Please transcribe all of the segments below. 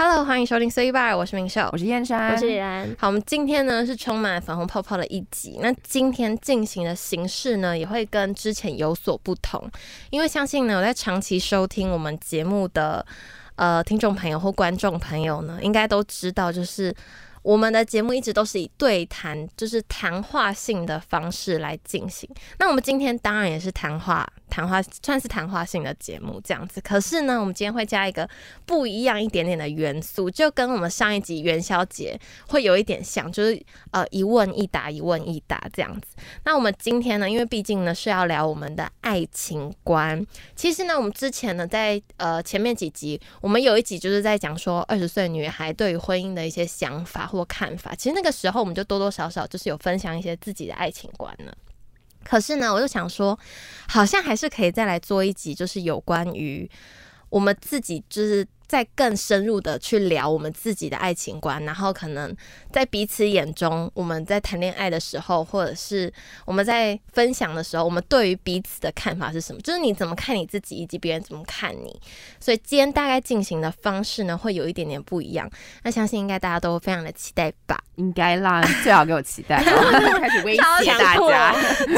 Hello，欢迎收听 C Bar，我是明秀，我是燕山，我是李然。好，我们今天呢是充满粉红泡泡的一集。那今天进行的形式呢，也会跟之前有所不同，因为相信呢，有在长期收听我们节目的呃听众朋友或观众朋友呢，应该都知道，就是我们的节目一直都是以对谈，就是谈话性的方式来进行。那我们今天当然也是谈话。谈话算是谈话性的节目这样子，可是呢，我们今天会加一个不一样一点点的元素，就跟我们上一集元宵节会有一点像，就是呃一问一答，一问一答这样子。那我们今天呢，因为毕竟呢是要聊我们的爱情观。其实呢，我们之前呢在呃前面几集，我们有一集就是在讲说二十岁女孩对于婚姻的一些想法或看法。其实那个时候我们就多多少少就是有分享一些自己的爱情观了。可是呢，我就想说，好像还是可以再来做一集，就是有关于我们自己，就是。再更深入的去聊我们自己的爱情观，然后可能在彼此眼中，我们在谈恋爱的时候，或者是我们在分享的时候，我们对于彼此的看法是什么？就是你怎么看你自己，以及别人怎么看你。所以今天大概进行的方式呢，会有一点点不一样。那相信应该大家都非常的期待吧？应该啦，最好给我期待，开始威胁大家，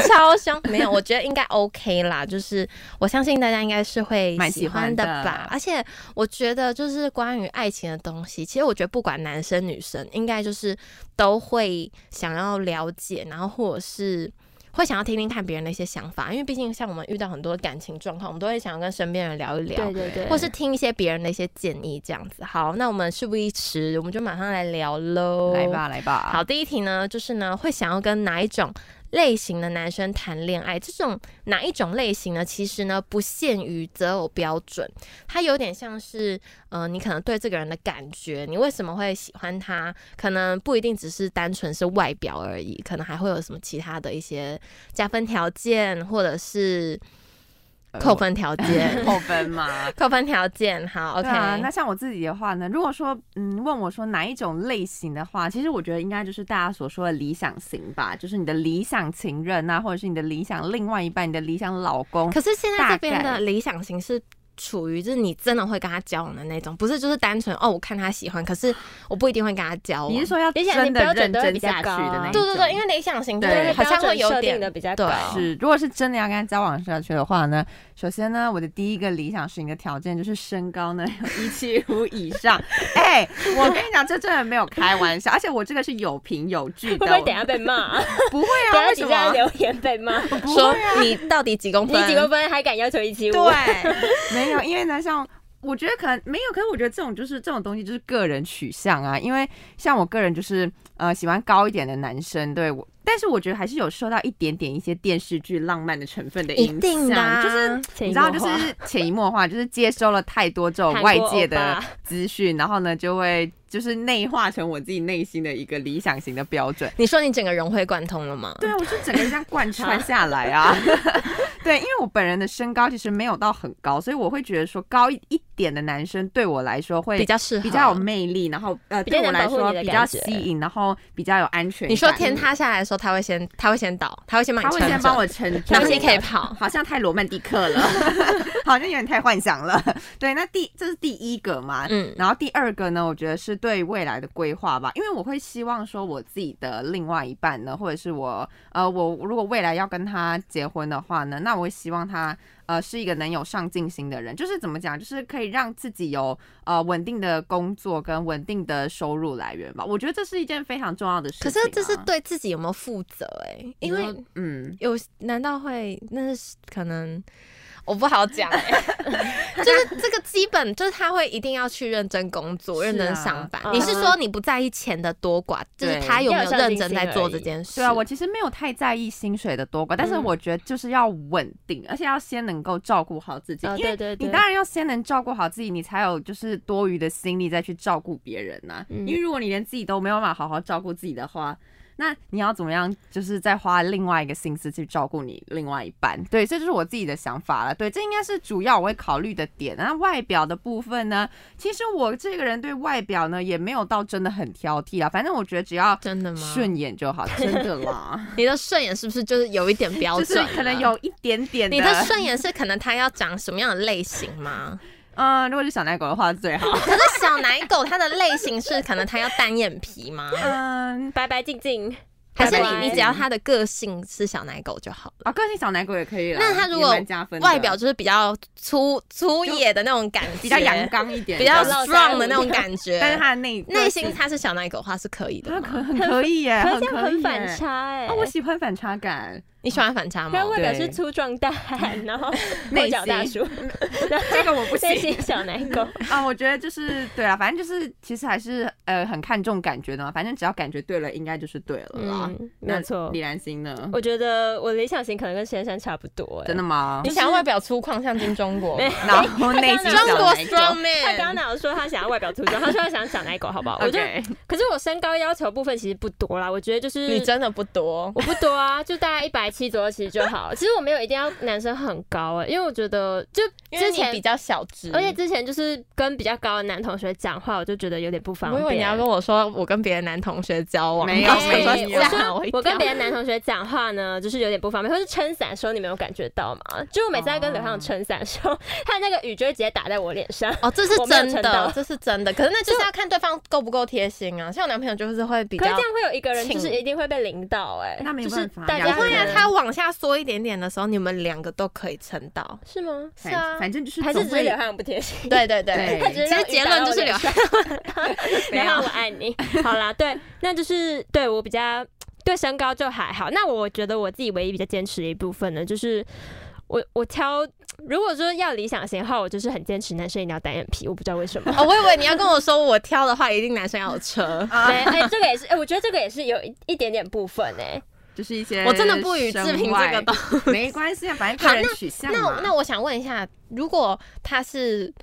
超香！没有，我觉得应该 OK 啦。就是我相信大家应该是会喜欢的吧。而且我觉得。就是关于爱情的东西，其实我觉得不管男生女生，应该就是都会想要了解，然后或者是会想要听听看别人的一些想法，因为毕竟像我们遇到很多感情状况，我们都会想要跟身边人聊一聊，对对对，或是听一些别人的一些建议这样子。好，那我们事不宜迟，我们就马上来聊喽，来吧来吧。好，第一题呢，就是呢会想要跟哪一种？类型的男生谈恋爱，这种哪一种类型呢？其实呢，不限于择偶标准，它有点像是，呃，你可能对这个人的感觉，你为什么会喜欢他？可能不一定只是单纯是外表而已，可能还会有什么其他的一些加分条件，或者是。扣分条件，扣分嘛？扣分条件，好，OK。那像我自己的话呢，如果说，嗯，问我说哪一种类型的话，其实我觉得应该就是大家所说的理想型吧，就是你的理想情人啊，或者是你的理想另外一半，你的理想老公。可是现在这边的理想型是。处于就是你真的会跟他交往的那种，不是就是单纯哦，我看他喜欢，可是我不一定会跟他交往。你是说要真的认真下去的那种？对对对，因为理想型对好像会有点的比较高。是，如果是真的要跟他交往下去的话呢，首先呢，我的第一个理想型的条件就是身高呢有一七五以上。哎，我跟你讲，这真的没有开玩笑，而且我这个是有凭有据的。会不会等下被骂？不会啊，为什么留言被骂？说你到底几公分？你几公分还敢要求一七五？对，没。因为呢，像我觉得可能没有，可是我觉得这种就是这种东西就是个人取向啊。因为像我个人就是呃喜欢高一点的男生，对我，但是我觉得还是有受到一点点一些电视剧浪漫的成分的影响，就是你知道，就是潜移默化，就是接收了太多这种外界的资讯，然后呢就会。就是内化成我自己内心的一个理想型的标准。你说你整个融会贯通了吗？对啊，我是整个这样贯穿下来啊。对，因为我本人的身高其实没有到很高，所以我会觉得说高一一点的男生对我来说会比较适合，比较有魅力，然后呃对我来说比较吸引，然后比较有安全感。你说天塌下来的时候，他会先他会先倒，他会先帮你他会先帮我撑，然后先可以跑，好像太罗曼蒂克了，好像有点太幻想了。对，那第这是第一个嘛，嗯，然后第二个呢，我觉得是。对未来的规划吧，因为我会希望说，我自己的另外一半呢，或者是我，呃，我如果未来要跟他结婚的话呢，那我会希望他，呃，是一个能有上进心的人，就是怎么讲，就是可以让自己有呃稳定的工作跟稳定的收入来源吧。我觉得这是一件非常重要的事情。可是这是对自己有没有负责？哎，因为嗯，有难道会那是可能？我不好讲，就是这个基本就是他会一定要去认真工作、认真上班。你是说你不在意钱的多寡，就是他有没有认真在做这件事？对啊，我其实没有太在意薪水的多寡，但是我觉得就是要稳定，而且要先能够照顾好自己。对对对，你当然要先能照顾好自己，你才有就是多余的心力再去照顾别人呐。因为如果你连自己都没有办法好好照顾自己的话，那你要怎么样？就是再花另外一个心思去照顾你另外一半，对，这就是我自己的想法了。对，这应该是主要我会考虑的点。那外表的部分呢？其实我这个人对外表呢也没有到真的很挑剔啊。反正我觉得只要真的吗？顺眼就好，真的啦。你的顺眼是不是就是有一点标准？可能有一点点。你的顺眼是可能他要长什么样的类型吗？嗯，如果是小奶狗的话最好。可是小奶狗它的类型是可能它要单眼皮吗？嗯，白白净净，还是你你只要它的个性是小奶狗就好了？啊，个性小奶狗也可以啦。那它如果外表就是比较粗粗野的那种感觉，比较阳，刚一点，比较 strong 的那种感觉，但是它的内内心它是小奶狗的话是可以的可很可以耶，可是这样很可以很反。差哎、啊，我喜欢反差感，你喜欢反差吗他？外表是粗壮大汉，然后内后脚大心叔，这个我不内行心小奶狗。啊。我觉得就是对啊，反正就是其实还是呃很看重感觉的嘛，反正只要感觉对了，应该就是对了啦。嗯，没有错李。兰心呢？我觉得我理想型可能跟先生差不多哎、真的吗你？想要外表粗犷像金钟国吗？然后内心中国 strong 他刚刚 man，哪有说他想要外表粗壮，他说他想要小奶狗，好不好？我就可是我身高要求部分其实不多啦，我觉得就是你真的不多。我不多啊，就大概一百七左右其实就好。其实我没有一定要男生很高哎、因为我觉得就因为之前你比较小只，而且之前就是跟比较高的男同学讲话，我就觉得有点不方便。我以为你要跟我说我跟别的男同学交往，没有我想说没有吓我一我跟别的男同学讲话呢，就是有点不方便，或是撑伞的时候，你没有感觉到吗？就我每次在跟刘畅撑伞的时候，他那个雨就会直接打在我脸上。哦，这是真的，这是真的。可是那就是要看对方够不够贴心啊。像我男朋友就是会比较可是这，样会有一个人就是一定会被淋到哎、那没就是办法大家两个人会啊，他往下缩一点点的时候，你们两个都可以撑到。是吗？是啊反反正就是还是只是刘汉不贴心？对对对对，他只是其实结论就是刘刘刘汉我爱你。好啦，对，那就是对我比较对身高就还好。那我觉得我自己唯一比较坚持的一部分呢，就是我我挑，如果说要理想型的话，我就是很坚持男生一定要单眼皮，我不知道为什么。哦，我以为你要跟我说我挑的话，一定男生要有车。哎、这个也是，哎、我觉得这个也是有一一点点部分哎、就是一些我真的不予置评这个都东没关系啊，反正好个人取向那嘛。那我想问一下，如果他是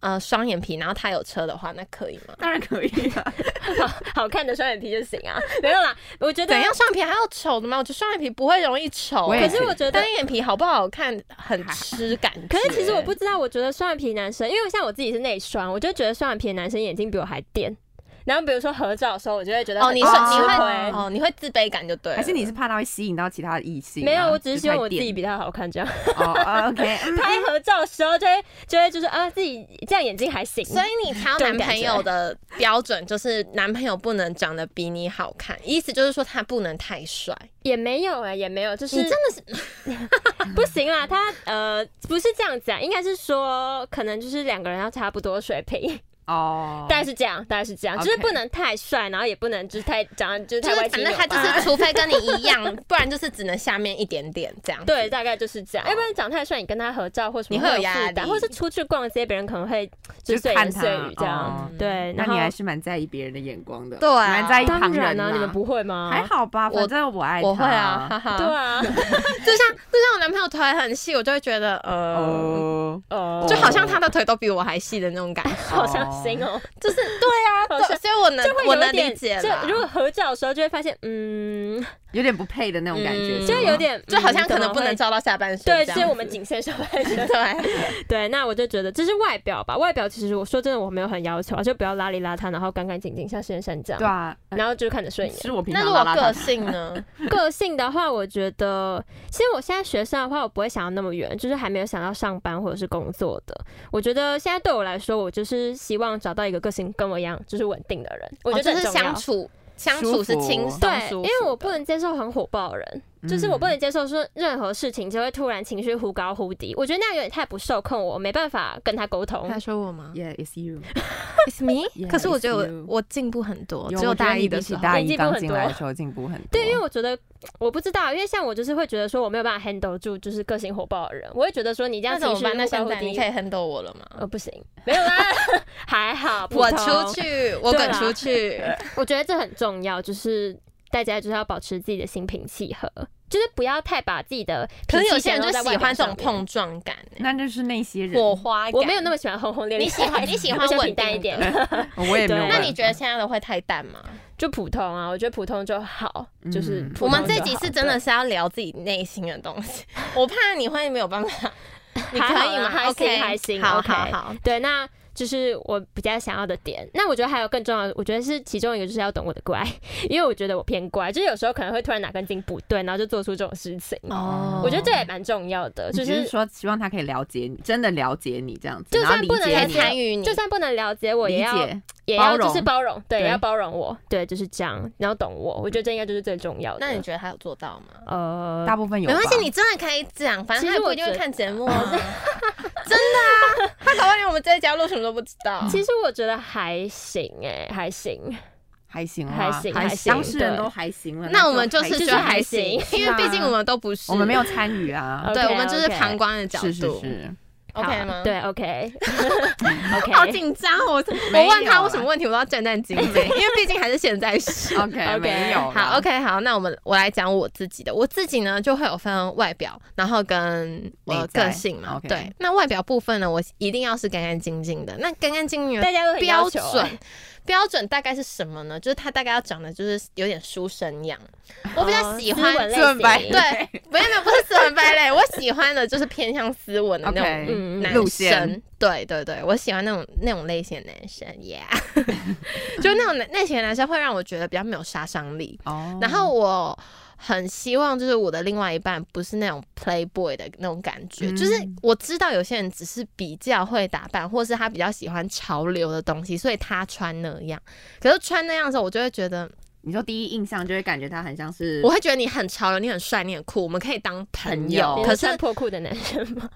呃双眼皮，然后他有车的话，那可以吗？当然可以啊，好好看的双眼皮就行啊，没有啦，我觉得怎样双眼皮还要丑的吗？我觉得双眼皮不会容易丑、可可是我觉得单眼皮好不好看很吃感觉。可是其实我不知道，我觉得双眼皮男生，因为像我自己是内双，我就觉得双眼皮男生眼睛比我还电。然后比如说合照的时候，我就会觉得哦，你是哦你会会哦，你会自卑感就对了。还是你是怕他会吸引到其他的异性啊？没有，我只是希望我自己比他好看，这样哦啊，OK，嗯拍合照的时候就会就会就是啊自己这样眼睛还行，所以你挑男朋友的标准就是男朋友不能长得比你好看，意思就是说他不能太帅。也没有哎、也没有，就是你真的是 不行啦。他呃不是这样子啊，应该是说可能就是两个人要差不多水平，哦，大概是这样，大概是这样，就是不能太帅，然后也不能就是太长得就是就是太歪反正他就是，除非跟你一样，不然就是只能下面一点点这样。对，大概就是这样。要不然长太帅，你跟他合照或什么，你会有压担，力。或是出去逛街，别人可能会就是碎言碎语这样。哦。对，那你还是蛮在意别人的眼光的，对啊。蛮在意旁人当然啊，啊你们不会吗？还好吧？我反正我爱他。我会啊。对啊，就像就像我男朋友腿很细，我就会觉得呃，哦，哦就好像他的腿都比我还细的那种感觉，好伤心哦，就是对啊，对，所以我能就会我能有一点理解就。如果合照的时候，就会发现，嗯，有点不配的那种感觉，嗯就有点，就好像嗯可能不能。照到下半身对，样，所以我们仅限上半身。对，对，那我就觉得这是外表吧。外表其实我说真的，我没有很要求啊，就不要邋里邋遢，然后干干净净，像先生这样。对啊，然后就看着顺眼。是我平那如果个性呢？个性的话，我觉得其实我现在学生的话，我不会想要那么远，就是还没有想到上班或者是工作的。我觉得现在对我来说，我就是希望找到一个个性跟我一样，就是稳定的人。我觉哦就是得这很重要。相处相处是轻松。对，因为我不能接受很火爆的人，就是我不能接受说任何事情就会突然情绪忽高忽低，我觉得那样有点太不受控，我没办法跟他沟通。他说我吗 Yeah, it's you。？It's me。Yeah, 可是我觉得我我进步很多，有只有大一的时候。大一刚进步很多进来的时候进步很多。对，因为我觉得我不知道，因为像我就是会觉得说我没有办法 handle 住就是个性火爆的人，我会觉得说你这样情绪那现在你可以 handle 我了吗？呃不行，没有啦，还好，我出，去，我滚出去。我觉得这很重要，就是大家就是要保持自己的心平气和，就是不要太把自己的可是有些人就喜欢这种碰撞感欸，那就是那些人，火花感。我没有那么喜欢轰轰烈烈，你喜 欢你喜欢稳淡一点，我也没有。那你觉得现在的会太淡吗？就普通啊，我觉得普通就好，就是嗯我们这集是真的是要聊自己内心的东西，我怕你会没有办法。你可以吗啦还行？OK，还行好好好。对，那就是我比较想要的点。那我觉得还有更重要的，我觉得是其中一个就是要懂我的乖，因为我觉得我偏乖，就是有时候可能会突然哪根筋不对，然后就做出这种事情。哦，我觉得这也蛮重要的，就是说希望他可以了解你，真的了解你这样子，就算不能参与你，就算不能了解我，也要也要就是包容，对，也要包容我，对，就是这样，你要懂我，我觉得这应该就是最重要的。那你觉得他有做到吗？呃，大部分有，没关系，你真的可以讲，反正他不一定会看节目，真的我们这一家录什么都不知道。其实我觉得还行，哎，还行，还行，还行，还行，当事人都还行了，那我们就是觉得还行，因为毕竟我们都不是，我们没有参与啊，对，我们就是旁观的角度。OK 吗？对，OK，OK，好紧张，我我问他我什么问题，我都要战战兢兢，因为毕竟还是现在是。OK，没有好 OK 好，那我们我来讲我自己的，我自己呢就会有分外表，然后跟我个性嘛，对，那外表部分呢，我一定要是干干净净的，那干干净净大家都标准。标准大概是什么呢？就是他大概要长得就是有点书生样。我比较喜欢斯文败对，没有没有不是斯文败类，我喜欢的就是偏向斯文的那种男生。对对对，我喜欢那种那种类型的男生，Yeah，就那种类型的男生会让我觉得比较没有杀伤力。哦，然后我。很希望就是我的另外一半不是那种 playboy 的那种感觉，就是我知道有些人只是比较会打扮，或是他比较喜欢潮流的东西，所以他穿那样。可是穿那样的时候，我就会觉得，你说第一印象就会感觉他很像是，我会觉得你很潮流，你很帅，你很酷，我们可以当朋友。可是破裤的男生吗？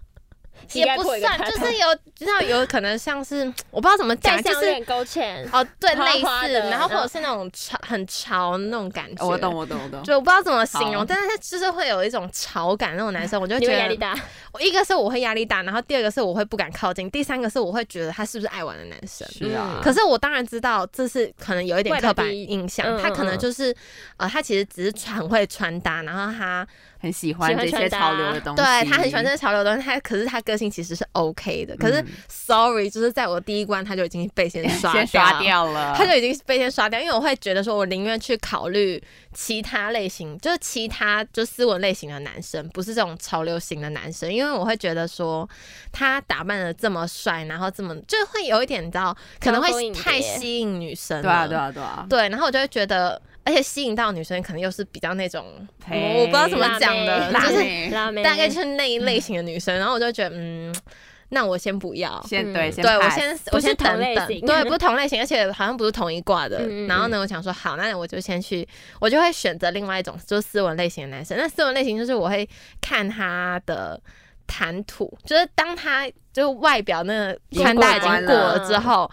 也不算，就是有知道有可能像是我不知道怎么讲，就是勾芡哦，对，类似，然后或者是那种潮很潮那种感觉，我懂我懂我懂，就我不知道怎么形容，但是他就是会有一种潮感那种男生，我就觉得压力大。我一个是我会压力大，然后第二个是我会不敢靠近，第三个是我会觉得他是不是爱玩的男生。是啊，可是我当然知道这是可能有一点刻板印象，他可能就是呃，他其实只是很会穿搭，然后他。很喜欢这些潮流的东西，对他很喜欢这些潮流的东西。他可是他个性其实是 OK 的，可是 Sorry，就是在我第一关他就已经被先 刷刷掉了，他就已经被先刷掉。因为我会觉得说，我宁愿去考虑其他类型，就是其他就斯文类型的男生，不是这种潮流型的男生。因为我会觉得说，他打扮的这么帅，然后这么就会有一点你知道，可能会太吸引女生。对啊，对啊，对啊。对，然后我就会觉得。而且吸引到女生可能又是比较那种，我不知道怎么讲的，就是大概就是那一类型的女生，然后我就觉得，嗯，那我先不要，先对，对我先我先等等，对，不是同类型，而且好像不是同一挂的。然后呢，我想说，好，那我就先去，我就会选择另外一种，就是斯文类型的男生。那斯文类型就是我会看他的谈吐，就是当他就外表那个穿戴已经过了之后。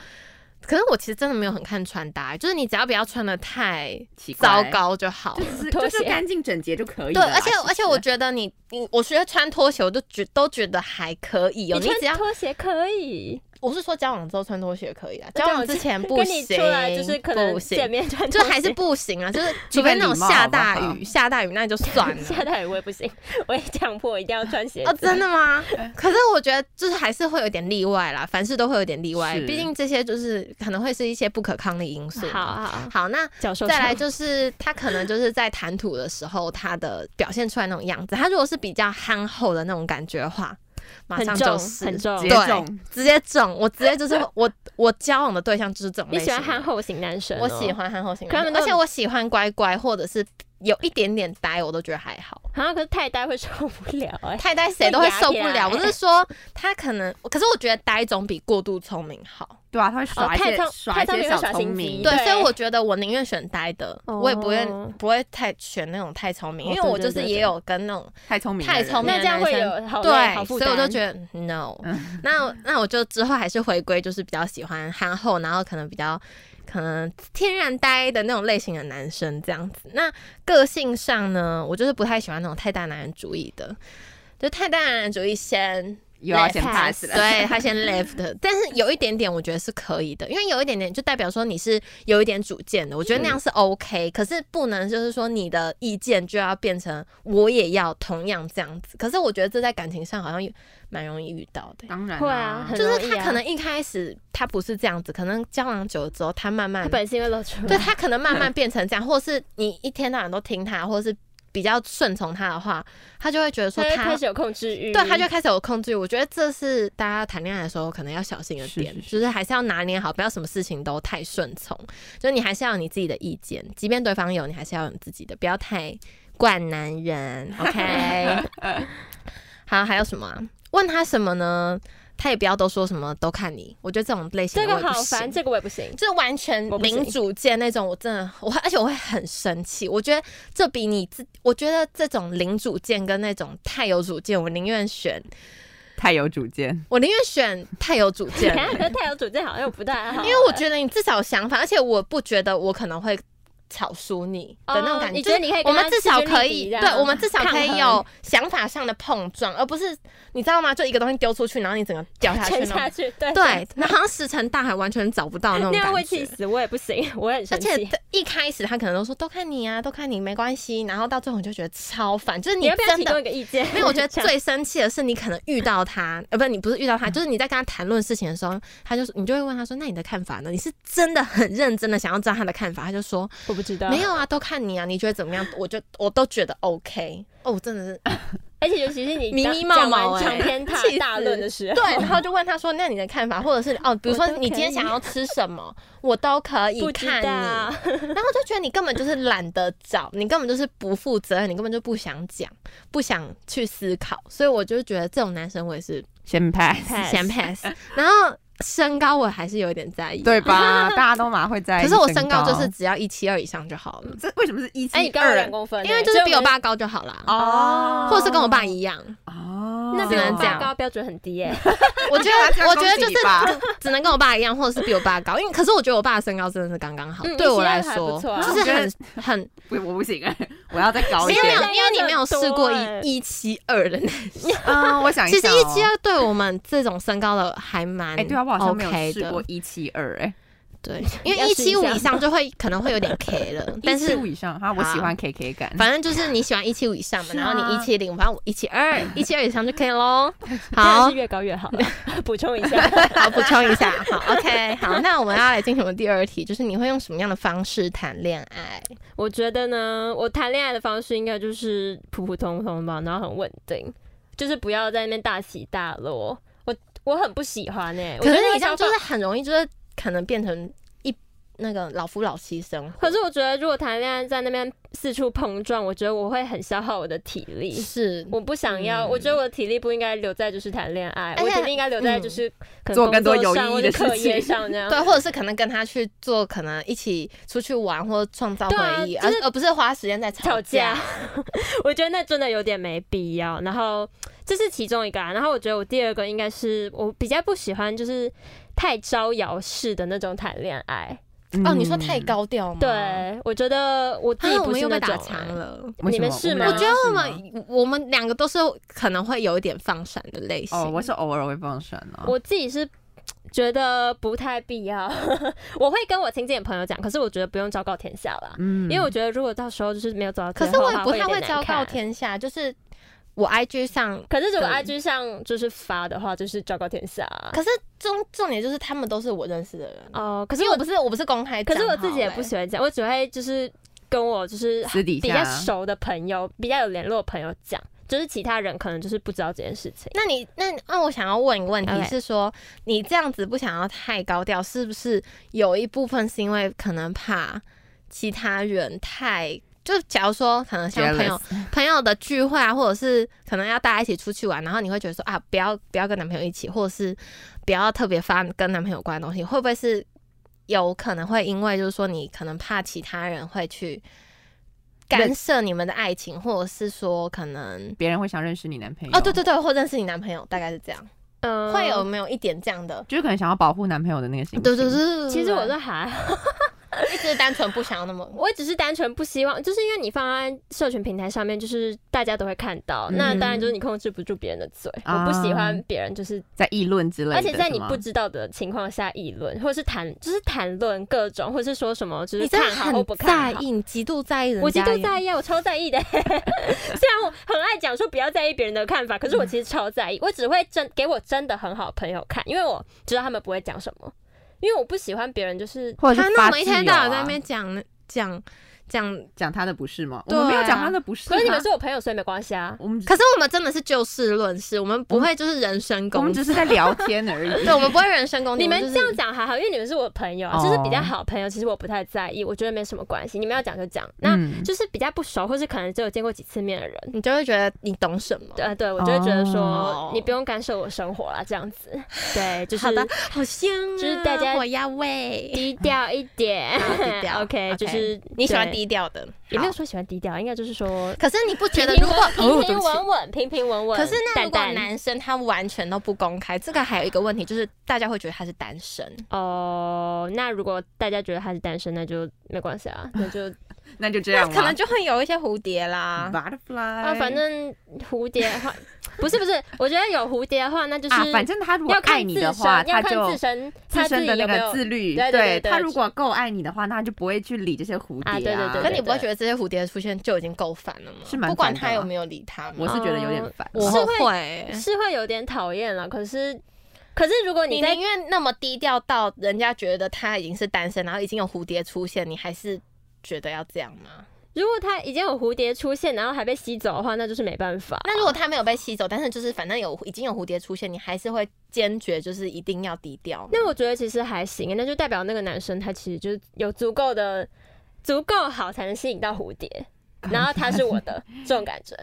可是我其实真的没有很看穿搭，就是你只要不要穿的太糟糕就好，就是 干净整洁就可以。对，而且而且我觉得你你我觉得穿拖鞋我都觉都觉得还可以哦，你只要拖鞋可以。我是说交往之后穿拖鞋可以啊，交往之前不行，就是可能见面穿，就还是不行啊，就是除非那种下大 雨，下大雨那就算了。下大雨我也不行，我也强迫一定要穿鞋。哦，真的吗？可是我觉得就是还是会有点例外啦，凡事都会有点例外，毕竟这些就是可能会是一些不可抗的因素。好好好，那再来就是他可能就是在谈吐的时候，他的表现出来那种样子，他如果是比较憨厚的那种感觉的话。马上就是很重，对，直接整，我直接就是 我我交往的对象就是这种。你喜欢憨厚型男生？我喜欢憨厚型男生，而且我喜欢乖乖或者是。有一点点呆，我都觉得还好。好像可是太呆会受不了哎，太呆谁都会受不了。我是说他可能，可是我觉得呆总比过度聪明好。对啊，他会耍一些耍一些小聪明。对，所以我觉得我宁愿选呆的，我也不会不会太选那种太聪明，因为我就是也有跟那种太聪明太聪明的男生对，所以我就觉得 no。那那我就之后还是回归，就是比较喜欢憨厚，然后可能比较。可能天然呆的那种类型的男生这样子，那个性上呢，我就是不太喜欢那种太大男人主义的，就太大男人主义先。又要先 pass 了，对他先 left，但是有一点点我觉得是可以的，因为有一点点就代表说你是有一点主见的，我觉得那样是 OK，可是不能就是说你的意见就要变成我也要同样这样子，可是我觉得这在感情上好像蛮容易遇到的，当然会啊，就是他可能一开始他不是这样子，可能交往久了之后他慢慢他本性会露出，对他可能慢慢变成这样，或是你一天到晚都听他，或是。比较顺从他的话，他就会觉得说他开始有控制欲，对，他就开始有控制欲。我觉得这是大家谈恋爱的时候可能要小心的点，就是还是要拿捏好，不要什么事情都太顺从。就是你还是要有你自己的意见，即便对方有，你还是要有自己的，不要太惯男人。OK，好，还有什么？问他什么呢？他也不要都说什么都看你，我觉得这种类型这个好烦，这个我也不行，就完全零主见那种，我真的我而且我会很生气。我觉得这比你自，我觉得这种零主见跟那种太有主见，我宁愿选太有主见，我宁愿选太有主见。太有主见好像不太好，因为我觉得你至少有想法，而且我不觉得我可能会。吵输你的那种感觉，你觉得你可以？我们至少可以，对，我们至少可以有想法上的碰撞，而不是你知道吗？就一个东西丢出去，然后你整个掉下去，下去，对对，那好像石沉大海，完全找不到那种感觉。会气死，我也不行，我很生气。而且一开始他可能都说都看你啊，都看你没关系，然后到最后你就觉得超烦，就是你要不要提供一个意见？没有，我觉得 最生气的是你可能遇到他，呃，不是你不是遇到他，就是你在跟他谈论事情的时候，他就你就会问他说：“那你的看法呢？”你是真的很认真的想要知道他的看法，他就说：“我不知道，没有啊，都。”看你啊，你觉得怎么样？我就我都觉得 OK 哦，真的是，而且尤其是你迷迷冒冒长篇大论的时候，对，然后就问他说：“那你的看法，或者是哦，比如说你今天想要吃什么，我都可以看你。”然后就觉得你根本就是懒得找，你根本就是不负责任，你根本就不想讲，不想去思考，所以我就觉得这种男生我也是先 pass，先 pass，然后。身高我还是有点在意，对吧？大家都蛮会在意。可是我身高就是只要一七二以上就好了。这为什么是一七二两公分？因为就是比我爸高就好了哦，或者是跟我爸一样哦。那只能这样，高标准很低耶。我觉得，我觉得就是只能跟我爸一样，或者是比我爸高。因为可是我觉得我爸的身高真的是刚刚好，对我来说就是很很不，我不行，我要再高一点。因为因为你没有试过一一七二的那种。嗯，我想其实一七二对我们这种身高的还蛮哎，对啊。我好像没有试过一七二哎，对，因为一七五以上就会可能会有点 K 了，但是五以上哈，我喜欢 K K 感，反正就是你喜欢一七五以上嘛，然后你一七零，反正我一七二，一七二以上就可以喽。好，是越高越好。补充一下，好，补充一下，好，OK，好，那我们要来进行我们第二题，就是你会用什么样的方式谈恋爱？我觉得呢，我谈恋爱的方式应该就是普普通通吧，然后很稳定，就是不要在那边大起大落。我很不喜欢哎，可是你这样就是很容易，就是可能变成一那个老夫老妻生活。可是我觉得，如果谈恋爱在那边四处碰撞，我觉得我会很消耗我的体力。是，我不想要。我觉得我的体力不应该留在就是谈恋爱，我体力应该留在就是做更多有意义的事情上，这样对，或者是可能跟他去做，可能一起出去玩或者创造回忆，而而不是花时间在吵架。我觉得那真的有点没必要。然后。这是其中一个啊，然后我觉得我第二个应该是我比较不喜欢，就是太招摇式的那种谈恋爱。哦，你说太高调吗？对，我觉得我自己不是被打残了。你们是吗？我觉得我们我们两个都是可能会有一点放闪的类型。哦，我是偶尔会放闪啊。我自己是觉得不太必要，我会跟我亲近的朋友讲，可是我觉得不用昭告天下了。嗯，因为我觉得如果到时候就是没有走到，可是我也不太会昭告天下，就是。我 IG 上，可是如果 IG 上就是发的话，就是昭告天下。可是重重点就是他们都是我认识的人哦。可是我不是我不是公开，可是我自己也不喜欢讲，我只会就是跟我就是私底下比较熟的朋友，比较有联络朋友讲，就是其他人可能就是不知道这件事情。那你那那我想要问一个问题是说，你这样子不想要太高调，是不是有一部分是因为可能怕其他人太？就假如说，可能像朋友 朋友的聚会啊，或者是可能要大家一起出去玩，然后你会觉得说啊，不要不要跟男朋友一起，或者是不要特别发跟男朋友有关的东西，会不会是有可能会因为就是说你可能怕其他人会去干涉你们的爱情，或者是说可能别人会想认识你男朋友？哦，对对对，或认识你男朋友，大概是这样。嗯，会有没有一点这样的？就是可能想要保护男朋友的那个心。对对对，其实我是还好。一直单纯不想要那么，我也只是单纯不希望，就是因为你放在社群平台上面，就是大家都会看到，那当然就是你控制不住别人的嘴。我不喜欢别人就是在议论之类的，而且在你不知道的情况下议论，或者是谈，就是谈论各种，或者是说什么，就是看好或不看好，极度在意，我极度在意，我超在意的。虽然我很爱讲说不要在意别人的看法，可是我其实超在意，我只会真给我真的很好朋友看，因为我知道他们不会讲什么。因为我不喜欢别人，就是他那么一天到晚在那边讲讲这样讲他的不是吗？我们没有讲他的不是，可是你们是我朋友，所以没关系啊。我们可是我们真的是就事论事，我们不会就是人身攻击，我们只是在聊天而已。对，我们不会人身攻击。你们这样讲还好，因为你们是我的朋友，就是比较好朋友，其实我不太在意，我觉得没什么关系。你们要讲就讲，那嗯就是比较不熟，或是可能只有见过几次面的人。你就会觉得你懂什么。对对，我就会觉得哦说你不用干涉我生活啦，这样子。对，就是好的，好香啊，就是大家火药味，低调一点低调 OK，OK 就是你喜欢对低调的，也没有说喜欢低调，应该就是说可是你不觉得如果平平稳稳，平平稳稳。可是那如果男生他完全都不公开，这个还有一个问题就是大家会觉得他是单身。哦，那如果大家觉得他是单身，那就没关系啊，那就那就这那样吧，可能就会有一些蝴蝶啦。butterfly 啊，反正蝴蝶的话，不是不是，我觉得有蝴蝶的话，那就是啊，反正他如果要看爱你的话，他要看就自身他自身的那个自律，对他如果够爱你的话，那他就不会去理这些蝴蝶啊对对对可你不会觉得这些蝴蝶的出现就已经够烦了吗？是蛮不管烦的啊他有没有理他，我是觉得有点烦。我是会会。是会有点讨厌了。可是可是如果你宁愿那么低调到人家觉得他已经是单身，然后已经有蝴蝶出现，你还是觉得要这样吗？如果他已经有蝴蝶出现，然后还被吸走的话，那就是没办法。那如果他没有被吸走，但是就是反正有已经有蝴蝶出现，你还是会坚决就是一定要低调？那我觉得其实还行，那就代表那个男生他其实就是有足够的足够好才能吸引到蝴蝶，然后他是我的这种感觉，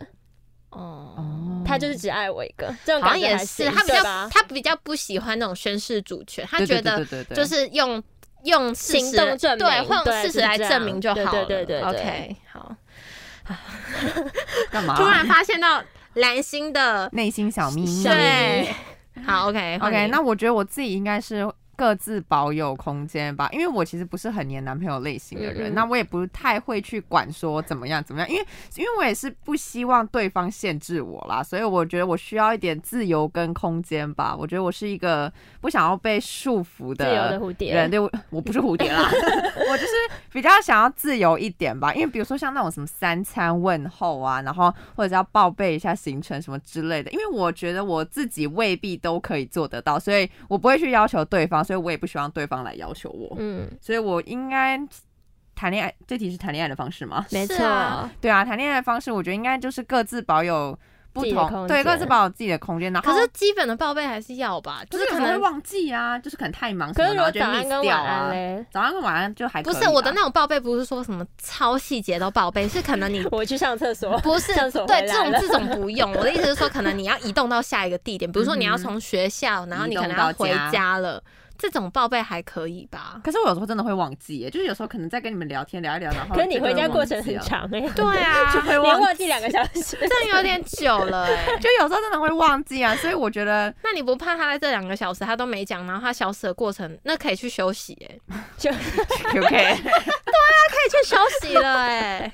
哦。哦，他就是只爱我一个，这种感觉也是，他比较？他比较不喜欢那种宣誓主权，他觉得就是用用事实行动证明对，会用事实来证明就好了。对对对 OK，好。干嘛？突然发现到蓝星的，内心小秘密。对，好 OK 换 OK，你那我觉得我自己应该是各自保有空间吧，因为我其实不是很黏男朋友类型的人，嗯嗯那我也不太会去管说怎么样怎么样，因为因为我也是不希望对方限制我啦，所以我觉得我需要一点自由跟空间吧。我觉得我是一个不想要被束缚的自由的的蝴蝶人，对我我不是蝴蝶啦，我就是比较想要自由一点吧。因为比如说像那种什么三餐问候啊，然后或者是要报备一下行程什么之类的，因为我觉得我自己未必都可以做得到，所以我不会去要求对方，所以我也不希望对方来要求我，嗯，所以我应该谈恋爱，这题是谈恋爱的方式吗？没错。对啊，谈恋爱的方式，我觉得应该就是各自保有不同，对，各自保有自己的空间，然后可是基本的报备还是要吧，就就是是可能会忘记啊，就是可能太忙什么，可是然后就早安 miss 跟掉晚安啊。嘞，早上跟晚安就还不是我的那种报备，不是说什么超细节都报备，是可能你我去上厕所，不是上厕所对这种这种不用。我的意思是说，可能你要移动到下一个地点，比如说你要从学校，然后你可能要回家了，这种报备还可以吧？可是我有时候真的会忘记耶，就是有时候可能在跟你们聊天聊一聊，然后可是你回家过程很长哎，对啊，就会连忘记，两个小时，这有点久了哎、就有时候真的会忘记啊，所以我觉得那你不怕他在这两个小时他都没讲，然后他消失的过程，那可以去休息哎、就 OK，对啊可以去休息了哎、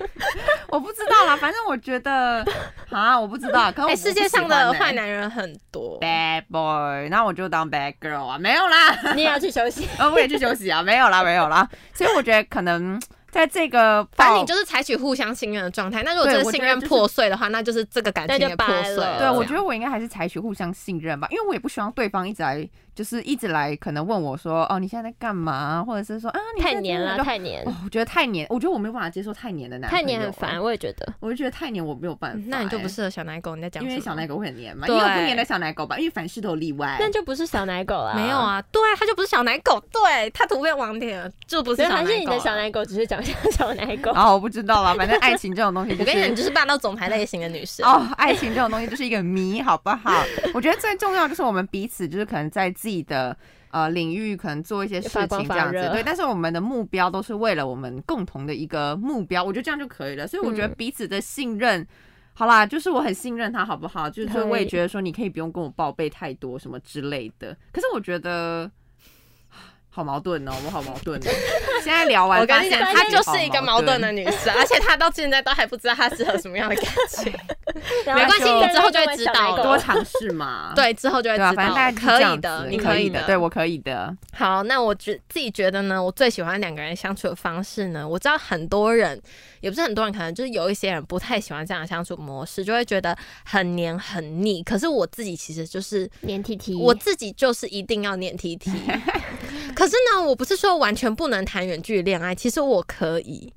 我不知道啦，反正我觉得啊，我不知道，可是哎、我世界上的坏男男人很多，bad boy，那我就当 bad girl 啊，没有啦。你也要去休息。呃，我也去休息啊，没有啦，没有啦。所以我觉得可能 在这个反正你就是采取互相信任的状态。那如果这个信任我觉得就是破碎的话，那就是这个感情也破碎了。对，我觉得我应该还是采取互相信任吧，因为我也不希望对方一直来，就是一直来可能问我说，哦，你现在在干嘛？或者是说啊，你太黏了，太黏哦，，我觉得太黏，我觉得我没有办法接受太黏的男朋太，黏很烦，，我也觉得。我就觉得太黏我没有办法、嗯那你就不欸适合小奶狗。你在讲什么因为小奶狗会很黏嘛，对也有不黏的小奶狗吧，因为凡事都有例外。那就不是小奶狗啊，没有，啊？对，它就不是小奶狗，对，它图片网点就不是所以小奶狗啊。还是你的小奶狗只是长相小奶狗。然后我不知道啦，反正爱情这种东西、就是，我跟你讲，你就是霸道总裁类型的女生。哦，爱情这种东西就是一个谜，好不好？我觉得最重要就是我们彼此就是可能在自己的呃领域可能做一些事情这样子，对。但是我们的目标都是为了我们共同的一个目标，我觉得这样就可以了。所以我觉得嗯彼此的信任。好啦，就是我很信任他，好不好？就是说我也觉得说你可以不用跟我报备太多什么之类的。可是我觉得 好矛盾哦，我好矛盾哦。现在聊完，我跟你讲，她就是一个矛盾的女生，而且她到现在都还不知道她适合什么样的感情。没关系你之后就会知道多尝试嘛。对，之后就会知道。反正大概可以的，你可以的，对我可以的。好，那我觉自己觉得呢，我最喜欢两个人相处的方式呢，我知道很多人，也不是很多人，可能就是有一些人不太喜欢这样的相处模式，就会觉得很黏很腻。可是我自己其实就是 黏 T T，我自己就是一定要黏 T T。可是呢，我不是说完全不能谈远距离恋爱，其实我可以。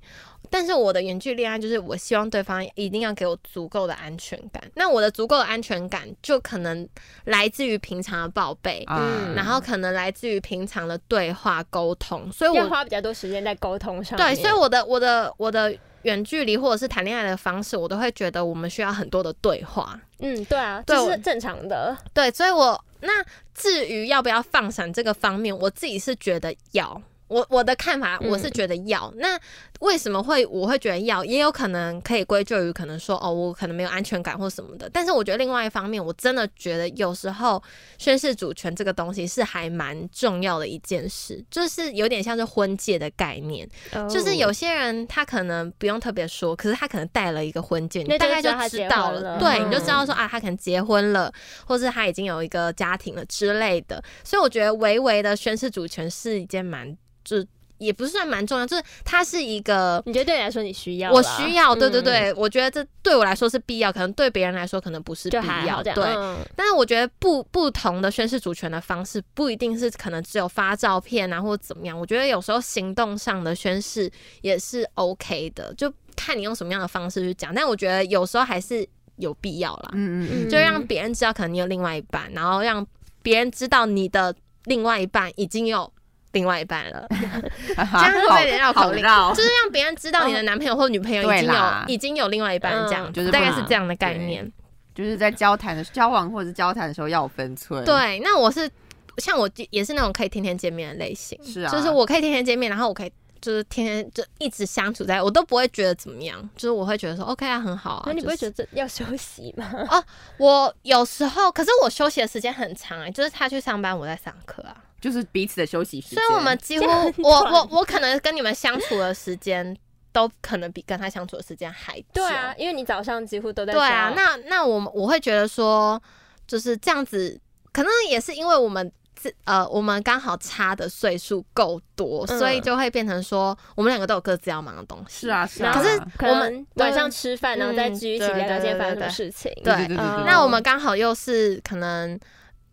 但是我的远距恋爱就是我希望对方一定要给我足够的安全感。那我的足够的安全感就可能来自于平常的报备，嗯，然后可能来自于平常的对话沟通，所以我花比较多时间在沟通上。对，所以我的我的我的远距离或者是谈恋爱的方式，我都会觉得我们需要很多的对话。嗯，对啊，这是正常的。对，所以我那至于要不要放闪这个方面，我自己是觉得要。我我的看法，我是觉得要。那为什么会我会觉得要？也有可能可以归咎于可能说哦，我可能没有安全感或什么的。但是我觉得另外一方面，我真的觉得有时候宣誓主权这个东西是还蛮重要的一件事，就是有点像是婚戒的概念。就是有些人他可能不用特别说，可是他可能戴了一个婚戒，你大概就知道了。对，你就知道说啊，他可能结婚了，或是他已经有一个家庭了之类的。所以我觉得微微的宣誓主权是一件蛮。就也不算蛮重要，就是它是一个，你觉得对你来说你需要？我需要，对对对，我觉得这对我来说是必要，可能对别人来说可能不是必要，对。但是我觉得不不同的宣誓主权的方式不一定是可能只有发照片啊或者怎么样，我觉得有时候行动上的宣誓也是 OK 的，就看你用什么样的方式去讲。但我觉得有时候还是有必要啦，嗯嗯嗯，就让别人知道可能你有另外一半，然后让别人知道你的另外一半已经有。另外一半了，这样会不会有点绕口令？就是让别人知道你的男朋友或女朋友已经有已经有另外一半，这样就是大概是这样的概念。就是在交谈的交往或者是交谈的时候要有分寸。对，那我是像我也是那种可以天天见面的类型，是啊，就是我可以天天见面，然后我可以就是天天就一直相处在，我都不会觉得怎么样，就是我会觉得说 OK 啊，很好啊。那你不会觉得要休息吗？哦，我有时候，可是我休息的时间很长哎，就是他去上班，我在上课啊。就是彼此的休息时间，所以我们几乎我我我可能跟你们相处的时间都可能比跟他相处的时间还久。对啊，因为你早上几乎都在。对啊，那那我我会觉得说，就是这样子，可能也是因为我们这呃，我们刚好差的岁数够多，所以就会变成说，我们两个都有各自要忙的东西。是啊，是啊。可是我们晚上吃饭，然后再聚一起聊聊天发生的事情。对对对对。那我们刚好又是可能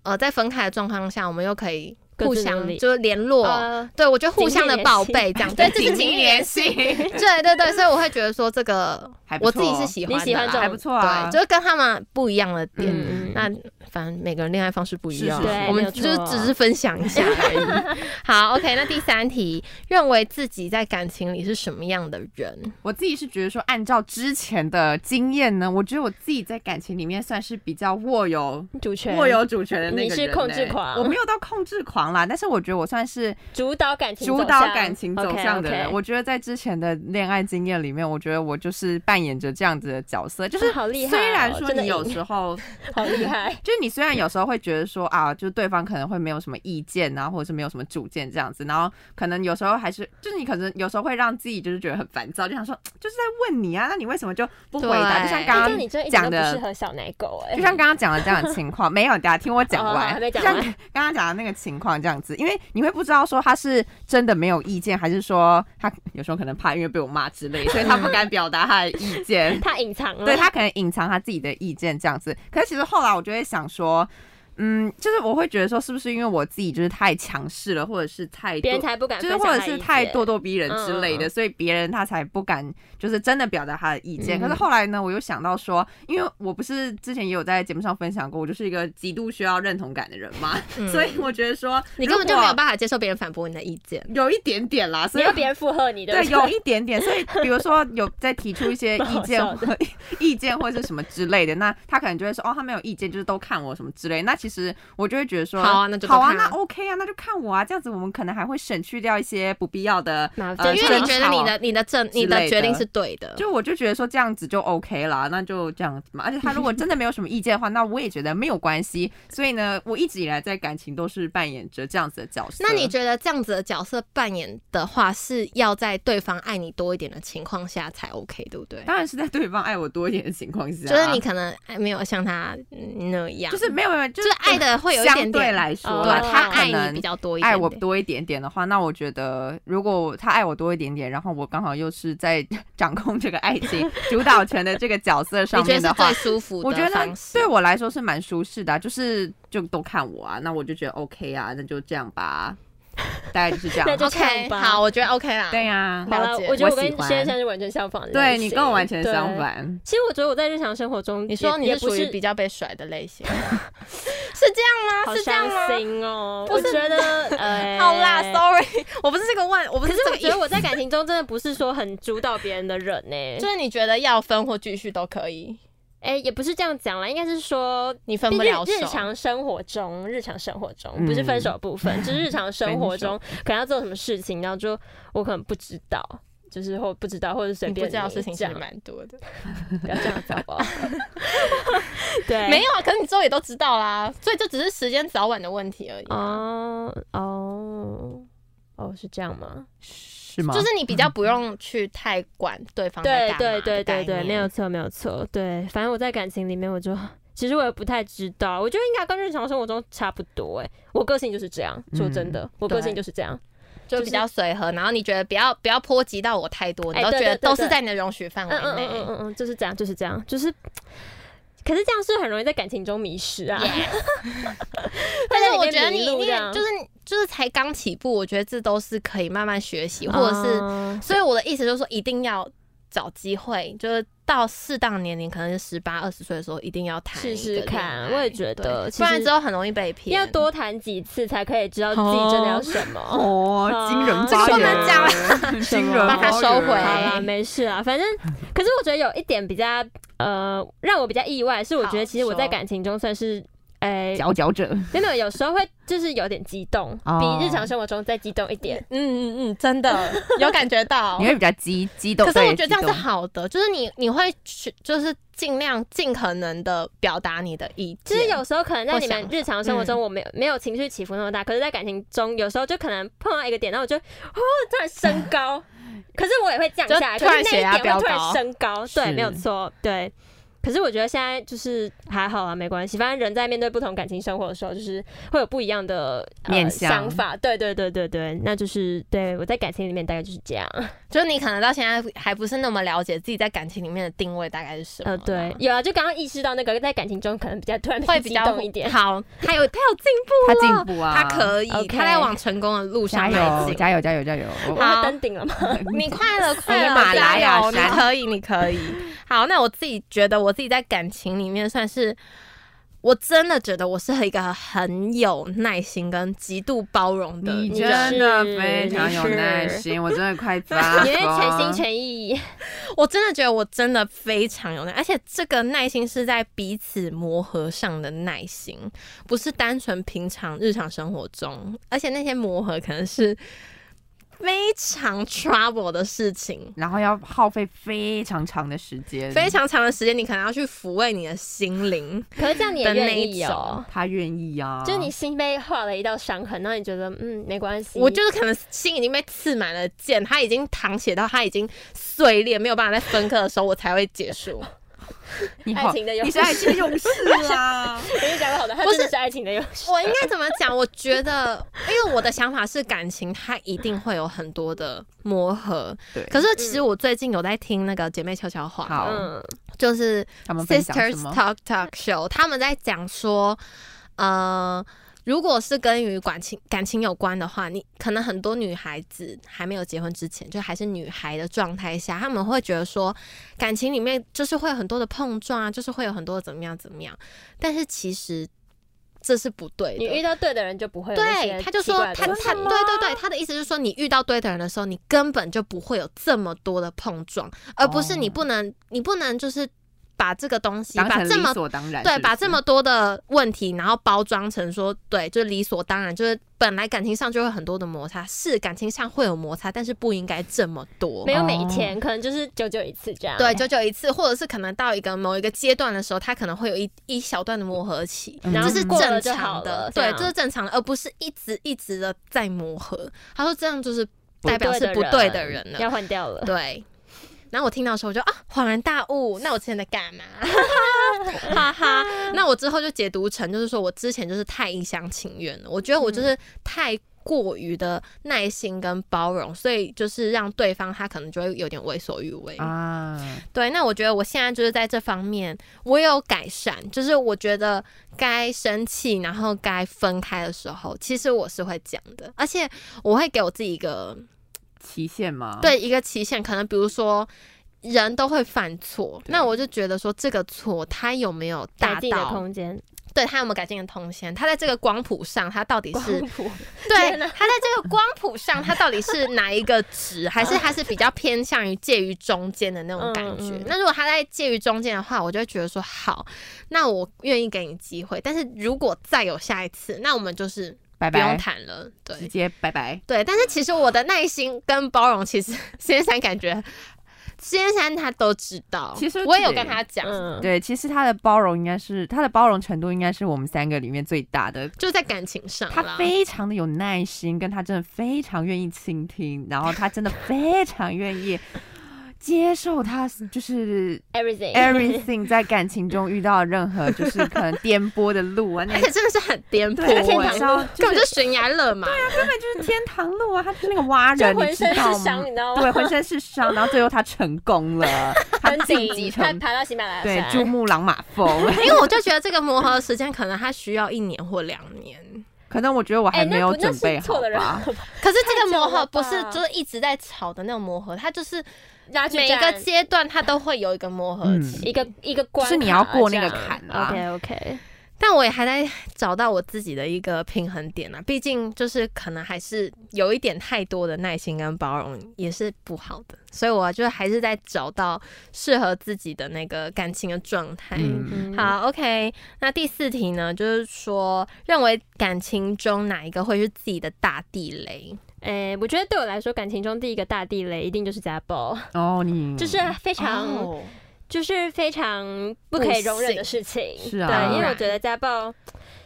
呃，在分开的状况下，我们又可以。互相就是联络，对我觉得互相的报备这样，对，这是紧密联系，对对对，所以我会觉得说这个，我自己是喜欢的，还不错啊，对，就是跟他们不一样的点，那反正每个人恋爱方式不一样，我们就只是分享一下而已。好，OK，那第三题，认为自己在感情里是什么样的人？我自己是觉得说，按照之前的经验呢，我觉得我自己在感情里面算是比较握有主权、握有主权的那个人，控制狂，我没有到控制狂啦。但是我觉得我算是主导感情、主导感情走向的人。我觉得在之前的恋爱经验里面，我觉得我就是扮演着这样子的角色，就是好厉害。虽然说你有时候 好厉害，就是你虽然有时候会觉得说啊，就是对方可能会没有什么意见啊，或者是没有什么主见这样子，然后可能有时候还是就是你可能有时候会让自己就是觉得很烦躁，就想说就是在问你啊，那你为什么就不回答？就像刚刚讲的，适合小奶狗哎，就像刚刚讲的这样的情况，没有，大家听我讲完，就像刚刚讲的那个情况这样子，因为你。会不知道说他是真的没有意见，还是说他有时候可能怕因为被我骂之类，所以他不敢表达他的意见，他隐藏了，对他可能隐藏他自己的意见这样子。可是其实后来我就会想说。嗯，就是我会觉得说，是不是因为我自己就是太强势了，或者是太别人才不敢，就是或者是太咄咄逼人之类的，所以别人他才不敢，就是真的表达他的意见。可是后来呢，我又想到说，因为我不是之前也有在节目上分享过，我就是一个极度需要认同感的人嘛，所以我觉得说，你根本就没有办法接受别人反驳你的意见，有一点点啦，所以别人附和你的，对，有一点点。所以比如说有在提出一些 意见或意见或者是什么之类的，那他可能就会说，哦，他没有意见，就是都看我什么之类。那其实我就会。觉得说好啊，那就好啊，那 OK 啊，那就看我啊，这样子我们可能还会省去掉一些不必要的，呃，因为你觉得你的你的正你的决定是对的，就我就觉得说这样子就 OK 了，那就这样子嘛。而且他如果真的没有什么意见的话，那我也觉得没有关系。所以呢，我一直以来在感情都是扮演着这样子的角色。那你觉得这样子的角色扮演的话，是要在对方爱你多一点的情况下才 OK，对不对？当然是在对方爱我多一点的情况下，就是你可能没有像他那样，就是没有没有，就是爱的 会有一点对来说。对，他爱你比较多一点，爱我多一点点的话，那我觉得如果他爱我多一点点，然后我刚好又是在 掌控这个爱情 主导权的这个角色上面的话，最舒服。我觉得对我来说是蛮舒适的，就是就都看我啊，那我就觉得 OK 啊，那就这样吧。大概就是这样。那就 OK，好，我觉得 OK 啦。对呀，好了我觉得我跟先生是完全相反的。对你跟我完全相。反。其实我觉得我在日常生活中，你说你是属于也不是比较被甩的类型，是这样吗？好是这样吗？哦。我觉得，呃，好啦，sorry，我不是这个问，我不可是是这个。我觉得我在感情中真的不是说很主导别人的人呢、就是你觉得要分或继续都可以，哎、也不是这样讲啦，应该是说你分不了手。日日常生活中，日常生活中嗯不是分手的部分，就是日常生活中可能要做什么事情，然后就我可能不知道，就是或不知道，或者随便不便知道事情其实，蛮多的，不要这样子好不好？对，没有啊，可是你之后也都知道啦，所以就只是时间早晚的问题而已啊。哦哦哦，是这样吗？是吗？就是你比较不用去太管对方在对干嘛对对对对，没有错没有错，对，反正我在感情里面我就。其实我也不太知道，我觉得应该跟日常生活中差不多哎、我个性就是这样，说真的，我个性就是这样。就比较随和，然后你觉得不要不要波及到我太多，你哎都觉得都是在你的容许范围内嗯嗯嗯内。嗯嗯，就是这样，就是这样，就是。可是这样是很容易在感情中迷失啊。但是我觉得你你也迷路这样就是就是才刚起步，我觉得这都是可以慢慢学习，或者是，哦所以我的意思就是说，一定要找机会，就是到适当年龄，可能是十八二十岁的时候，一定要谈试试看我也觉得，不然之后很容易被骗。要多谈几次才可以知道自己真的要什么。哦，惊人这个不能讲惊人把它收回好啦，没事啊，反正，可是我觉得有一点比较呃，让我比较意外，是我觉得其实我在感情中算是，诶、佼佼者。真的有，时候会就是有点激动，哦比日常生活中再激动一点。嗯嗯嗯，真的有感觉到 你。会比较激激动，可是我觉得这样是好的，就是你你会去，就是尽量尽可能的表达你的意见。其实有时候可能在你们日常生活中，我没有、没有情绪起伏那么大，可是，在感情中，有时候就可能碰到一个点，然后我就哦，突然升高，可是我也会降下来，突然血压点会突然升高，对，没有错，对。可是我觉得现在就是还好啊，没关系。反正人在面对不同感情生活的时候，就是会有不一样的、呃、想法。对对对对对，那就是对我在感情里面大概就是这样。就是你可能到现在还不是那么了解自己在感情里面的定位大概是什么。呃，对，，有啊，就刚刚意识到那个在感情中可能比较突然会比较动一点。好。他有他有进步他，进步啊，他可以他在往成功的路加上迈油进。加油加油加油！我好们登顶了吗？你快了，快了，喜马拉加油！你可以，你可以。好，那我自己觉得，我自己在感情里面算是，我真的觉得我是一个很有耐心跟极度包容的你人。真的非常有耐心，我真的快发因为全心。全意。我真的觉得我真的非常有耐，而且这个耐心是在彼此磨合上的耐心，不是单纯平常日常生活中，而且那些磨合可能是非常 trouble 的事情。然后要耗费非常长的时间，非常长的时间，你可能要去抚慰你的心灵可是这样你也愿意哦。。他愿意啊，就是你心被划了一道伤痕，然后你觉得嗯没关系，我就是可能心已经被刺满了剑，他已经淌血到他已经碎裂，没有办法再分割的时候，我才会结束。你爱情的勇你是爱情的勇士啦。跟 你讲的好的，他不是真的是爱情的勇士。我应该怎么讲？我觉得，因为我的想法是感情，它一定会有很多的磨合。对，可是其实我最近有在听那个姐妹悄悄话，嗯，就是他们分享什 Sisters？Talk Talk Show，他们在讲说，呃，如果是跟于感情感情有关的话，你可能很多女孩子还没有结婚之前，就还是女孩的状态下，他们会觉得说，感情里面就是会有很多的碰撞啊，就是会有很多的怎么样怎么样，但是其实这是不对你遇。到对的人就不会对，他就说他他对对对，他的意思是说，你遇到对的人的时候，你根本就不会有这么多的碰撞，而不是你哦不能，你不能就是把这个东西把这么所当然，对，把这么多的问题，然后包装成说，对，就理所当然，就是本来感情上就会很多的摩擦，是感情上会有摩擦，但是不应该这么多没。有每一哦天，可能就是久久一次这样。对，久久一次，或者是可能到一个某一个阶段的时候，他可能会有一一小段的磨合期，嗯这是然后过了正常的，对，了这是正常的，而不是一直一直的在磨合。他说这样就是代表是不对的人了，要换掉了。对。然后我听到的时候，我就啊恍然大悟，那我之前在干嘛？哈哈。那我之后就解读成，就是说我之前就是太一厢情愿了。我觉得我就是太过于的耐心跟包容，所以就是让对方他可能就会有点为所欲为啊。对，那我觉得我现在就是在这方面我有改善，就是我觉得该生气，然后该分开的时候，其实我是会讲的，而且我会给我自己一个期限吗？对，一个期限，可能比如说人都会犯错，那我就觉得说这个错他有没有大到空间？对他有没有改进的空间？他在这个光谱上，他到底是对他在这个光谱上，他到底是哪一个值？还是他是比较偏向于介于中间的那种感觉？那如果他在介于中间的话，我就会觉得说好，那我愿意给你机会。但是如果再有下一次，那我们就是拜拜，不用谈了，对，直接拜拜。对，但是其实我的耐心跟包容，其实先生感觉。先生他都知道，其实我也有跟他讲，对，其实他的包容应该是他的包容程度应该是我们三个里面最大的，就在感情上，他非常的有耐心，跟他真的非常愿意倾听，然后他真的非常愿意。接受他就是 everything everything 在感情中遇到任何就是可能颠簸的路啊，而且 真的是很颠簸，天堂路根本就悬崖勒马，对啊，根本就是天堂路啊，他是那个挖人，你知道吗？对，浑身是伤，然后最后他成功了，他晋级成爬到喜马拉雅对珠穆朗玛峰，因为我就觉得这个磨合的时间可能他需要一年或两年，可能我觉得我还没有准备好吧。可是这个磨合不是就是一直在吵的那种磨合，他就是。每一个阶段，它都会有一个磨合期，一个一个关，是你要过那个坎啊。OK OK。但我也还在找到我自己的一个平衡点啊，毕竟就是可能还是有一点太多的耐心跟包容也是不好的，所以我就还是在找到适合自己的那个感情的状态。好，OK，那第四题呢，就是说认为感情中哪一个会是自己的大地雷？诶，我觉得对我来说，感情中第一个大地雷一定就是家暴哦，你 就是非常。就是非常不可以容忍的事情，是啊，对，因为我觉得家暴，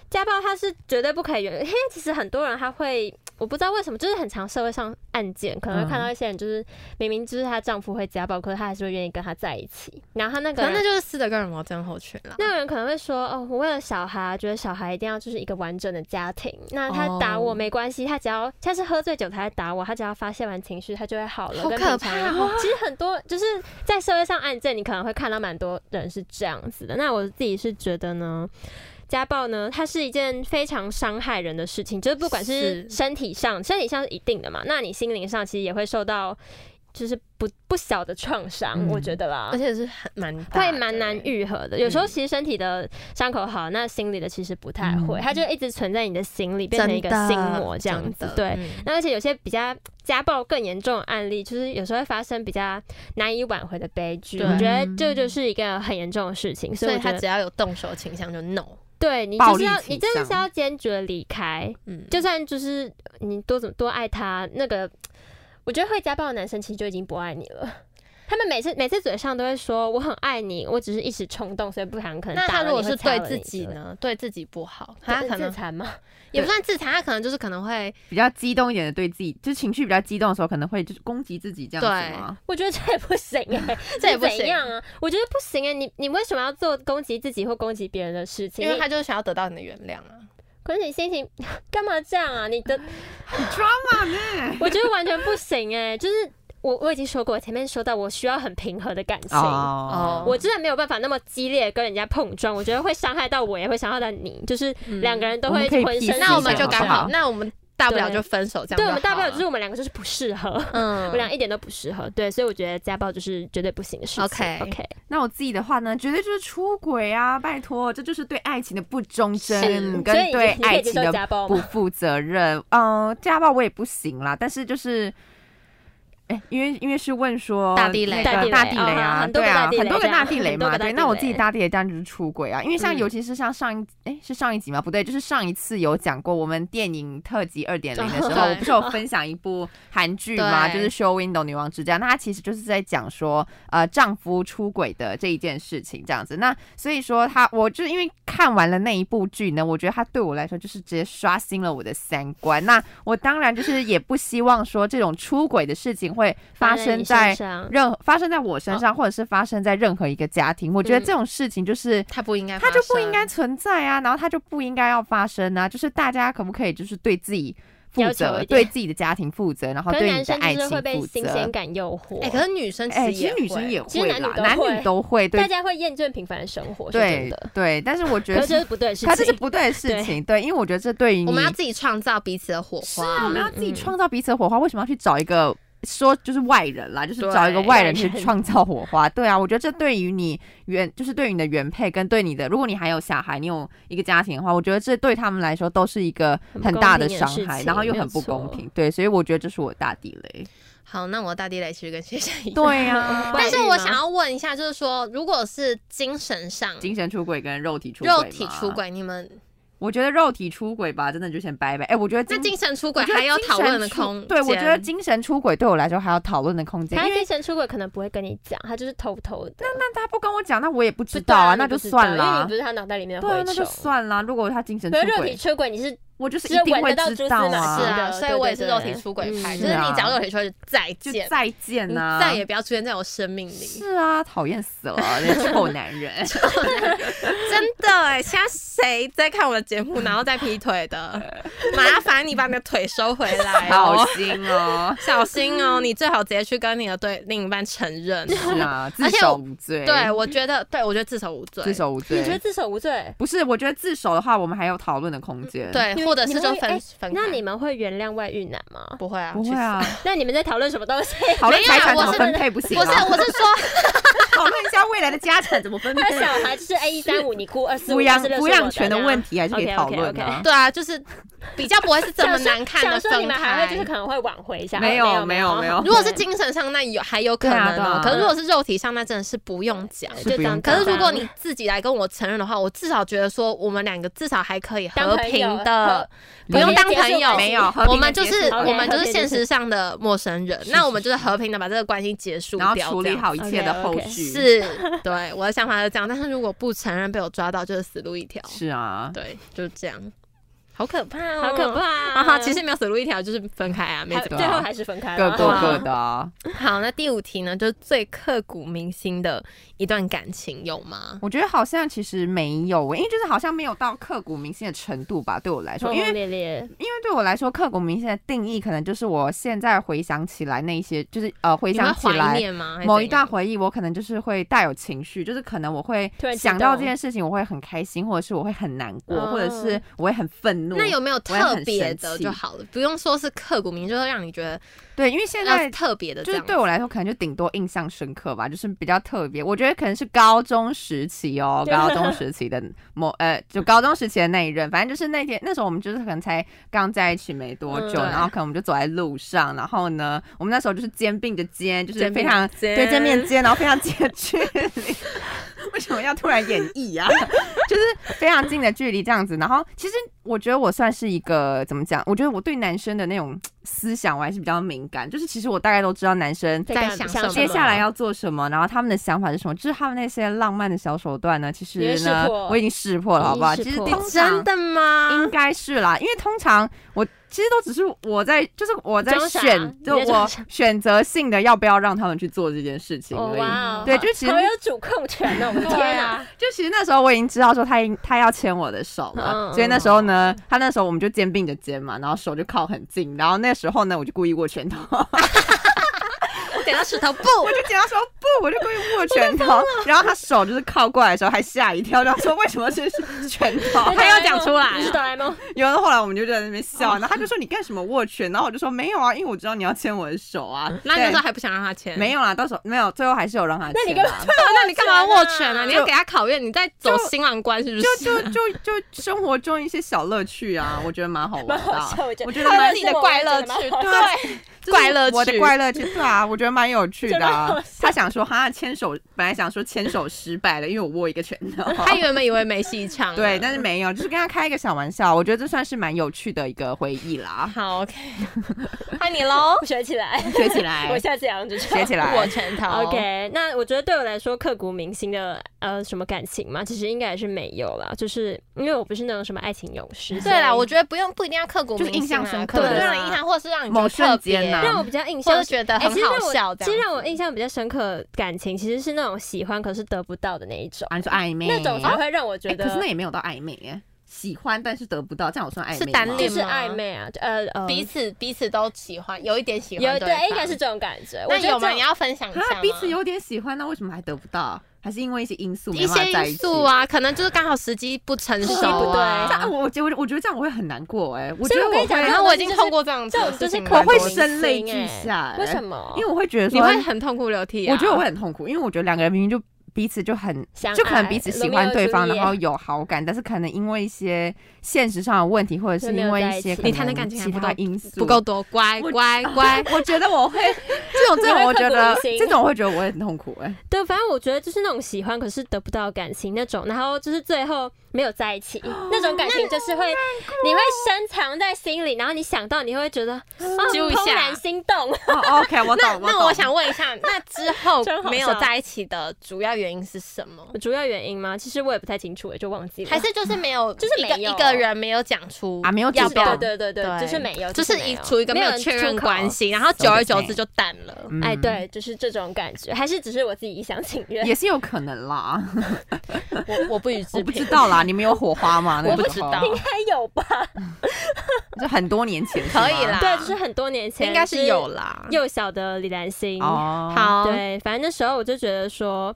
家暴它是绝对不可以原，因为其实很多人他会。我不知道为什么，就是很常社会上案件，可能会看到一些人，就是明明就是她丈夫会家暴，可是她还是会愿意跟他在一起。然后她那个，那就是斯德哥尔摩症候群了。那个人可能会说：“哦，我为了小孩，觉得小孩一定要就是一个完整的家庭。那他打我没关系，他只要他是喝醉酒才打我，他只要发泄完情绪，他就会好了。”好可怕！其实很多就是在社会上案件，你可能会看到蛮多人是这样子的。那我自己是觉得呢。家暴呢，它是一件非常伤害人的事情，就是不管是身体上，身体上是一定的嘛，那你心灵上其实也会受到，就是不不小的创伤，我觉得啦，而且是很蛮会蛮难愈合的。有时候其实身体的伤口好，那心里的其实不太会，它就一直存在你的心里，变成一个心魔这样子。对，那而且有些比较家暴更严重的案例，就是有时候会发生比较难以挽回的悲剧。我觉得这就是一个很严重的事情，所以他只要有动手倾向就 no。对你就是要，你真的是要坚决离开。嗯，就算就是你多怎么多爱他，那个我觉得会家暴的男生其实就已经不爱你了。他们每次每次嘴上都会说我很爱你，我只是一时冲动，所以不想可能。那他如果是对自己呢？对自己不好，他可能自残吗？也不算自残，他可能就是可能会比较激动一点的，对自己就是情绪比较激动的时候，可能会就是攻击自己这样子吗？我觉得这也不行哎，这也不行啊！我觉得不行哎，你你为什么要做攻击自己或攻击别人的事情？因为他就是想要得到你的原谅啊！可是你心情 干嘛这样啊？你的抓马呢？我觉得完全不行哎，就是。我我已经说过，前面说到我需要很平和的感情，我真的没有办法那么激烈跟人家碰撞，我觉得会伤害到我，也会伤害到你，就是两个人都会浑身。那我们就刚好，那我们大不了就分手这样。对，我们大不了就是我们两个就是不适合，嗯，我们俩一点都不适合。对，所以我觉得家暴就是绝对不行的事情。OK OK，那我自己的话呢，绝对就是出轨啊！拜托，这就是对爱情的不忠贞，跟对爱情的不负责任。嗯，家暴我也不行啦，但是就是。哎，因为因为是问说大地雷，大地雷啊，对啊，很多个大地雷嘛，对。那我自己大地雷当然就是出轨啊，因为像尤其是像上一哎是上一集吗？不对，就是上一次有讲过我们电影特辑二点零的时候，我 不是有分享一部韩剧吗？就是《Show Window 女王之家》，那它其实就是在讲说呃丈夫出轨的这一件事情这样子。那所以说他，我就因为看完了那一部剧呢，我觉得他对我来说就是直接刷新了我的三观。那我当然就是也不希望说这种出轨的事情。会发生在任何发生在我身上，或者是发生在任何一个家庭。我觉得这种事情就是它不应该，它就不应该存在啊，然后它就不应该要发生啊。就是大家可不可以就是对自己。负责，对自己的家庭负责，然后对你的爱情负责。新鲜感诱惑。哎，可是女生其实女生也会，其实男女都会，大家会厌倦平凡的生活。对对，但是我觉得这是不对的事情，这是不对的事情。对，因为我觉得这对于我们要自己创造彼此的火花，我们要自己创造彼此的火花。为什么要去找一个？说就是外人啦，就是找一个外人去创造火花。对啊，我觉得这对于你原就是对于你的原配跟对你的，如果你还有小孩，你有一个家庭的话，我觉得这对他们来说都是一个很大的伤害，然后又很不公平。对，所以我觉得这是我大地雷。好，那我大地雷其实跟学生一样。对呀，但是我想要问一下，就是说，如果是精神上、精神出轨跟肉体出轨肉体出轨，你们？我觉得肉体出轨吧，真的就先拜拜。哎，我觉得这精神出轨还有讨论的空对，我觉得精神出轨对我来说还有讨论的空间。他精神出轨可能不会跟你讲，他就是偷偷的。那那他不跟我讲，那我也不知道啊，那就算了。因为你不是他脑袋里面的对，那就算了。如果他精神出轨，肉体出轨你是。我就是一定会知道啊，是啊，所以我也是肉体出轨派，就是你讲肉体出轨再见，再见呐，再也不要出现在我生命里。是啊，讨厌死了，那臭男人，真的哎，现在谁在看我的节目，然后在劈腿的？麻烦你把你的腿收回来，小心哦，小心哦，你最好直接去跟你的对另一半承认。是啊，自首无罪。对，我觉得，对我觉得自首无罪，自首无罪。你觉得自首无罪？不是，我觉得自首的话，我们还有讨论的空间。对。或者是就分分那你们会原谅外遇男吗？不会啊，不会啊。那你们在讨论什么东西？讨论财产怎么分配不行？不是，我是说。讨论一下未来的家产怎么分配。他 小孩就是 A 一三五，你哭二四五，抚养抚养权的问题还是可以讨论的。对啊，就是比较不会是这么难看的分开。还会就是可能会挽回一下。没有没有没有。如果是精神上，那有还有可能。可是如果是肉体上，那真的是不用讲。就这样。可是如果你自己来跟我承认的话，我至少觉得说我们两个至少还可以和平的，不用当朋友。没有，我们就是我们就是现实上的陌生人。那我们就是和平的把这个关系结束掉，然后处理好一切的后续。是，对，我的想法是这样，但是如果不承认被我抓到，就是死路一条。是啊，对，就是这样。好可怕哦！好可怕啊！其实没有死路一条，就是分开啊，没怎么最后还是分开，各过各的。好，那第五题呢？就是最刻骨铭心的一段感情有吗？我觉得好像其实没有，因为就是好像没有到刻骨铭心的程度吧。对我来说，因为因为对我来说，刻骨铭心的定义可能就是我现在回想起来那些，就是呃回想起来某一段回忆，我可能就是会带有情绪，就是可能我会想到这件事情，我会很开心，或者是我会很难过，或者是我会很愤。那有没有特别的就好了，不用说是刻骨铭心，就是让你觉得对，因为现在特别的，就是对我来说可能就顶多印象深刻吧，就是比较特别。我觉得可能是高中时期哦，高中时期的某呃，就高中时期的那一任，反正就是那天那时候我们就是可能才刚在一起没多久，然后可能我们就走在路上，然后呢，我们那时候就是肩并着肩，就是非常对肩并肩，然后非常近的距离。为什么要突然演绎啊？就是非常近的距离这样子，然后其实我觉得我算是一个怎么讲？我觉得我对男生的那种思想我还是比较敏感，就是其实我大概都知道男生在想接下来要做什么，然后他们的想法是什么，就是他们那些浪漫的小手段呢？其实呢，我已经识破了，好不好？其实真的吗？应该是啦，因为通常我。其实都只是我在，就是我在选，就我选择性的要不要让他们去做这件事情而已。对，就其实我有主控权的，我的 天啊！就其实那时候我已经知道说他他要牵我的手了，所以那时候呢，他那时候我们就肩并着肩嘛，然后手就靠很近，然后那时候呢，我就故意握拳头。点到石头不，我就捡到说不，我就故意握拳头，然后他手就是靠过来的时候还吓一跳，然后说为什么是拳头？他要讲出来，是哆啦 A 梦。有的后来我们就在那边笑，然后他就说你干什么握拳？然后我就说没有啊，因为我知道你要牵我的手啊。那那时候还不想让他牵？没有啦，到时候没有，最后还是有让他牵。那你干嘛？那你干嘛握拳啊？你要给他考验，你在走新郎关是不是？就就就就生活中一些小乐趣啊，我觉得蛮好玩的。我觉得蛮你的怪乐趣，对。怪乐趣，我的怪乐趣，对啊，我觉得蛮有趣的。他想说，哈牵手，本来想说牵手失败了，因为我握一个拳头。他原本以为没戏唱，对，但是没有，就是跟他开一个小玩笑。我觉得这算是蛮有趣的一个回忆啦。好，OK，换你喽，学起来，学起来，我下次也要学起来，握拳头。OK，那我觉得对我来说刻骨铭心的呃什么感情嘛，其实应该也是没有啦，就是因为我不是那种什么爱情勇士。对啦，我觉得不用不一定要刻骨铭心，印象深刻，对，让你印象，或者是让你某瞬间让我比较印象，觉得很好笑。其实让我印象比较深刻感情，其实是那种喜欢可是得不到的那一种，啊，你说暧昧那种才会让我觉得。可是那也没有到暧昧耶。喜欢但是得不到，这样我算暧昧是单恋就是吗暧昧啊，呃呃，彼此彼此都喜欢，有一点喜欢有对，应该是这种感觉。那有吗？你要分享一下啊，彼此有点喜欢，那为什么还得不到？还是因为一些因素没一些因素？啊，可能就是刚好时机不成熟对这啊样。我觉得我觉得这样我会很难过哎、我觉得我跟你讲这然后我已经种东西就是透过这样子这种就是的事情我会蛮多声泪俱欸下、欸，为什么？因为我会觉得你，会很痛哭流涕啊。我觉得我会很痛苦，因为我觉得两个人明明就彼此就很就可能彼此喜欢对方，然后有好感，但是可能因为一些现实上的问题，或者是因为一些可能你谈的感情其他不够因素不够。多，乖乖乖。我觉得我会这种这种，我觉得这种我会觉得我会很痛苦哎、对，反正我觉得就是那种喜欢可是得不到感情那种，然后就是最后没有在一起那种感情，就是会你会深藏在心里，然后你想到你会觉得啊揪一下怦然心动。哦，OK，我那懂，懂那我想问一下，那之后没有在一起的主要原因是什么？主要原因吗？其实我也不太清楚，我就忘记了。还是就是没有，就是没有一个一个人没有讲出啊没有主要不要对对对对，对就是没有，就是一处于一个没有确认关系，然后久而久之就淡了。嗯哎，，对，就是这种感觉，还是只是我自己一厢情愿。也是有可能啦，我我不予置我不知评。道啦，你们有火花吗？那 我不知道应该有吧？就很多年前可以啦对，就是很多年前，应该是有啦。幼小的李兰心。哦，好，对，反正那时候我就觉得说，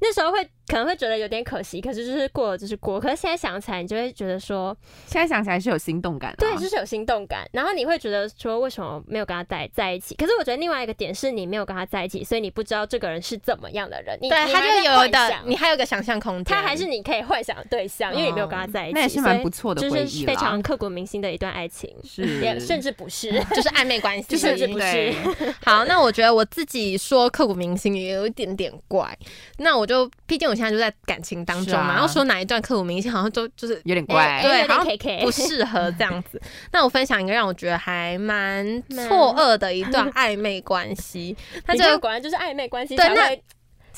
那时候会可能会觉得有点可惜，可是就是过了就是过。可是现在想起来，你就会觉得说，现在想起来是有心动感、啊，对，就是有心动感。然后你会觉得说，为什么没有跟他在在一起？可是我觉得另外一个点是你没有跟他在一起，所以你不知道这个人是怎么样的人。你对，他就有的，你还有个想象空间。他还是你可以幻想的对象，因为你没有跟他在一起，那也是蛮不错的就是非常刻骨铭心的一段爱情，是也甚至不是。就是暧昧关系，就 甚至不是对好，那我觉得我自己说刻骨铭心也有一点点怪。那我就毕竟我现在就在感情当中嘛，啊。然后说哪一段刻骨铭心，好像都就是有点哎怪，对，好像不适合这样子。那我分享一个让我觉得还蛮错愕的一段暧昧关系，他这个果然就是暧昧关系对那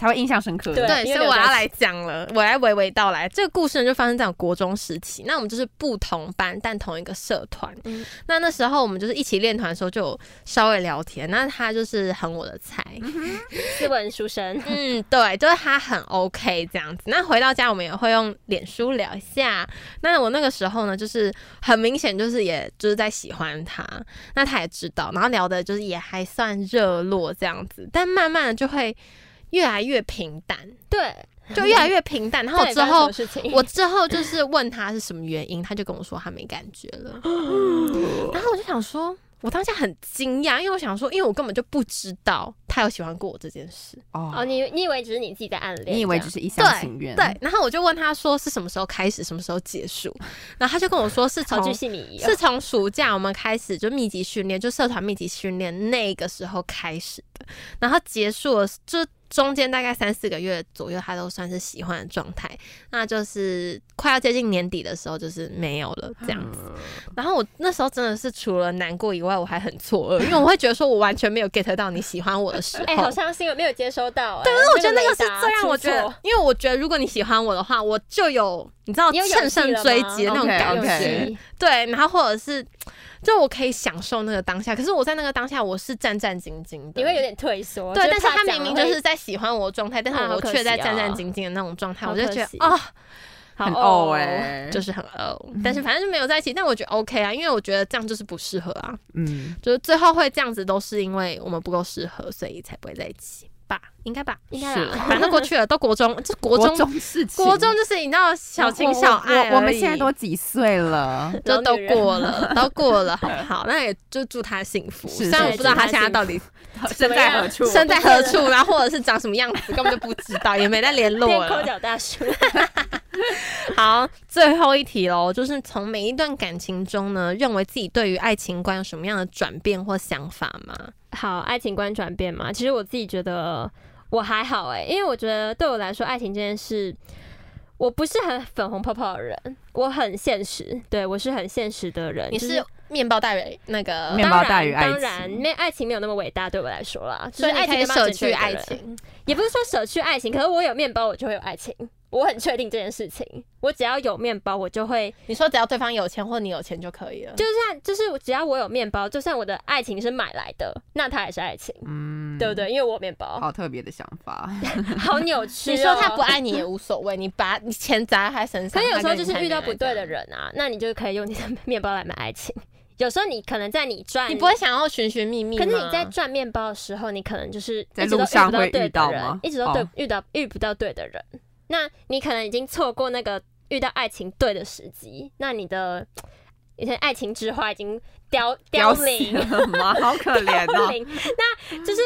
才会印象深刻。对所以我要来讲了，我来娓娓道来。这个故事呢，就发生在我国中时期。那我们就是不同班，但同一个社团。嗯那那时候我们就是一起练团的时候，就有稍微聊天。那他就是很我的菜，斯文书生。嗯，对，就是他很 OK 这样子。那回到家，我们也会用脸书聊一下。那我那个时候呢，就是很明显，就是也就是在喜欢他，那他也知道，然后聊的就是也还算热络这样子。但慢慢的就会越来越平淡，对，就越来越平淡。然后之后我之后就是问他是什么原因，他就跟我说他没感觉了。然后我就想说，我当下很惊讶，因为我想说，因为我根本就不知道他有喜欢过我这件事。哦，哦，你你以为只是你自己在暗恋，你以为只是一厢情愿？对，然后我就问他说是什么时候开始，什么时候结束，然后他就跟我说是从是从暑假我们开始就密集训练，就社团密集训练那个时候开始的，然后结束了就。中间大概三四个月左右，他都算是喜欢的状态，那就是快要接近年底的时候，就是没有了这样子。然后我那时候真的是除了难过以外，我还很错愕，因为我会觉得说我完全没有 get 到你喜欢我的时候。哎，好伤心，我没有接收到。欸对，我觉得那个是最让我觉得因为我觉得如果你喜欢我的话，我就有你知道你有勇乘胜追击的那种感觉。对，然后或者是就我可以享受那个当下，可是我在那个当下我是战战兢兢的，你会有点退缩。对，但是他明明就是在喜欢我的状态，但是我却在战战兢兢的那种状态，好我就觉得啊、很哦哎，就是很哦，但是反正就没有在一起，但我觉得 OK 啊，因为我觉得这样就是不适合啊，嗯，就是最后会这样子都是因为我们不够适合，所以才不会在一起吧，应该吧，是应该啦。反正过去了，都国中，这国中。中事情，国中就是你知道小情小爱我我我们现在都几岁了？就都老女人过了，都过了，好不好？那也就祝他幸福。是虽然我不知道他现在到底身在何处？身在何处，然后或者是长什么样子，根本就不知道，也没再联络了抠。脚大叔，好，最后一题喽，就是从每一段感情中呢，认为自己对于爱情观有什么样的转变或想法吗？好，爱情观转变嘛，其实我自己觉得我还好哎、因为我觉得对我来说，爱情这件事，我不是很粉红泡泡的人，我很现实，对我是很现实的人。你是面包大于那个，面包大于爱情当然，没爱情没有那么伟大，对我来说啦，所以爱情舍去爱情。也不是说舍去爱情，可是我有面包，我就会有爱情。我很确定这件事情，我只要有面包，我就会。你说只要对方有钱或你有钱就可以了，就算就是只要我有面包，就算我的爱情是买来的，那它也是爱情，嗯，对不对？因为我有面包，好特别的想法，好扭曲。你说他不爱你也无所谓，你把你钱砸在他身上，可有时候就是遇到不对的人啊，那你就可以用你的面包来买爱情。有时候你可能在你赚，你不会想要寻寻觅觅可是你在赚面包的时候，你可能就是在路上会遇到人，一直都对遇到遇不到对的人。那你可能已经错过那个遇到爱情对的时机，那你的 以前爱情之花已经凋凋零了吗？好可怜哦。那就是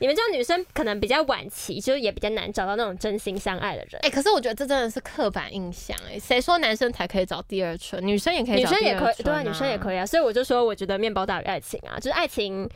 你们这种女生可能比较晚期，就是也比较难找到那种真心相爱的人。哎，可是我觉得这真的是刻板印象哎。谁说男生才可以找第二春？女生也可以，女生也可以，对啊，女生也可以啊。所以我就说，我觉得面包大于爱情啊，就是爱情。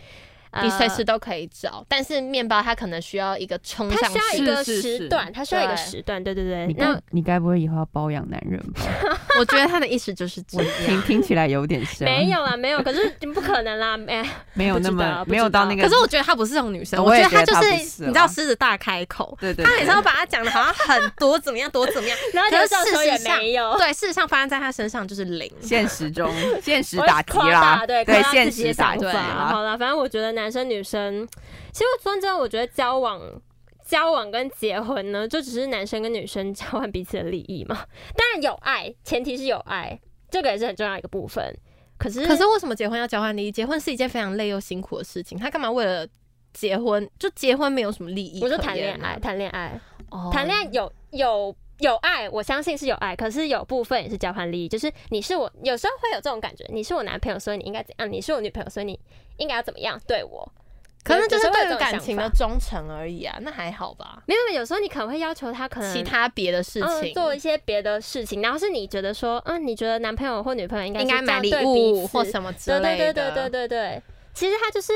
你随时都可以找，但是面包它可能需要一个冲上，它需要一个时段，它需要一个时段，对对对。那你该不会以后要包养男人吧？我觉得他的意思就是 这样，听听起来有点像。没有啊，没有，可是不可能啦，哎，没有那么没有到那个。可是我觉得她不是这种女生，我觉得她就是你知道狮子大开口，对对，她每次都把她讲的好像很多怎么样多怎么样，然后可是事实上对事实上发生在她身上就是零，现实中现实打击啦，对对现实打击好了，反正我觉得男生女生。其实说真的，我觉得交往、交往跟结婚呢，就只是男生跟女生交换彼此的利益嘛。当然有爱，前提是有爱，这个也是很重要一个部分。可是，可是为什么结婚要交换利益？结婚是一件非常累又辛苦的事情，他干嘛为了结婚？就结婚没有什么利益。我说谈恋爱，谈恋爱，谈恋爱有有有爱，我相信是有爱。可是有部分也是交换利益，就是你是我，有时候会有这种感觉，你是我男朋友，所以你应该怎样？你是我女朋友，所以你应该要怎么样对我？可能就是对于感情的忠诚而已啊，那还好吧。没有，有时候你可能会要求他可能其他别的事情，做一些别的事情，然后是你觉得说，嗯，你觉得男朋友或女朋友应该应该买礼物或什么之类的。对对对对对对对，其实他就是。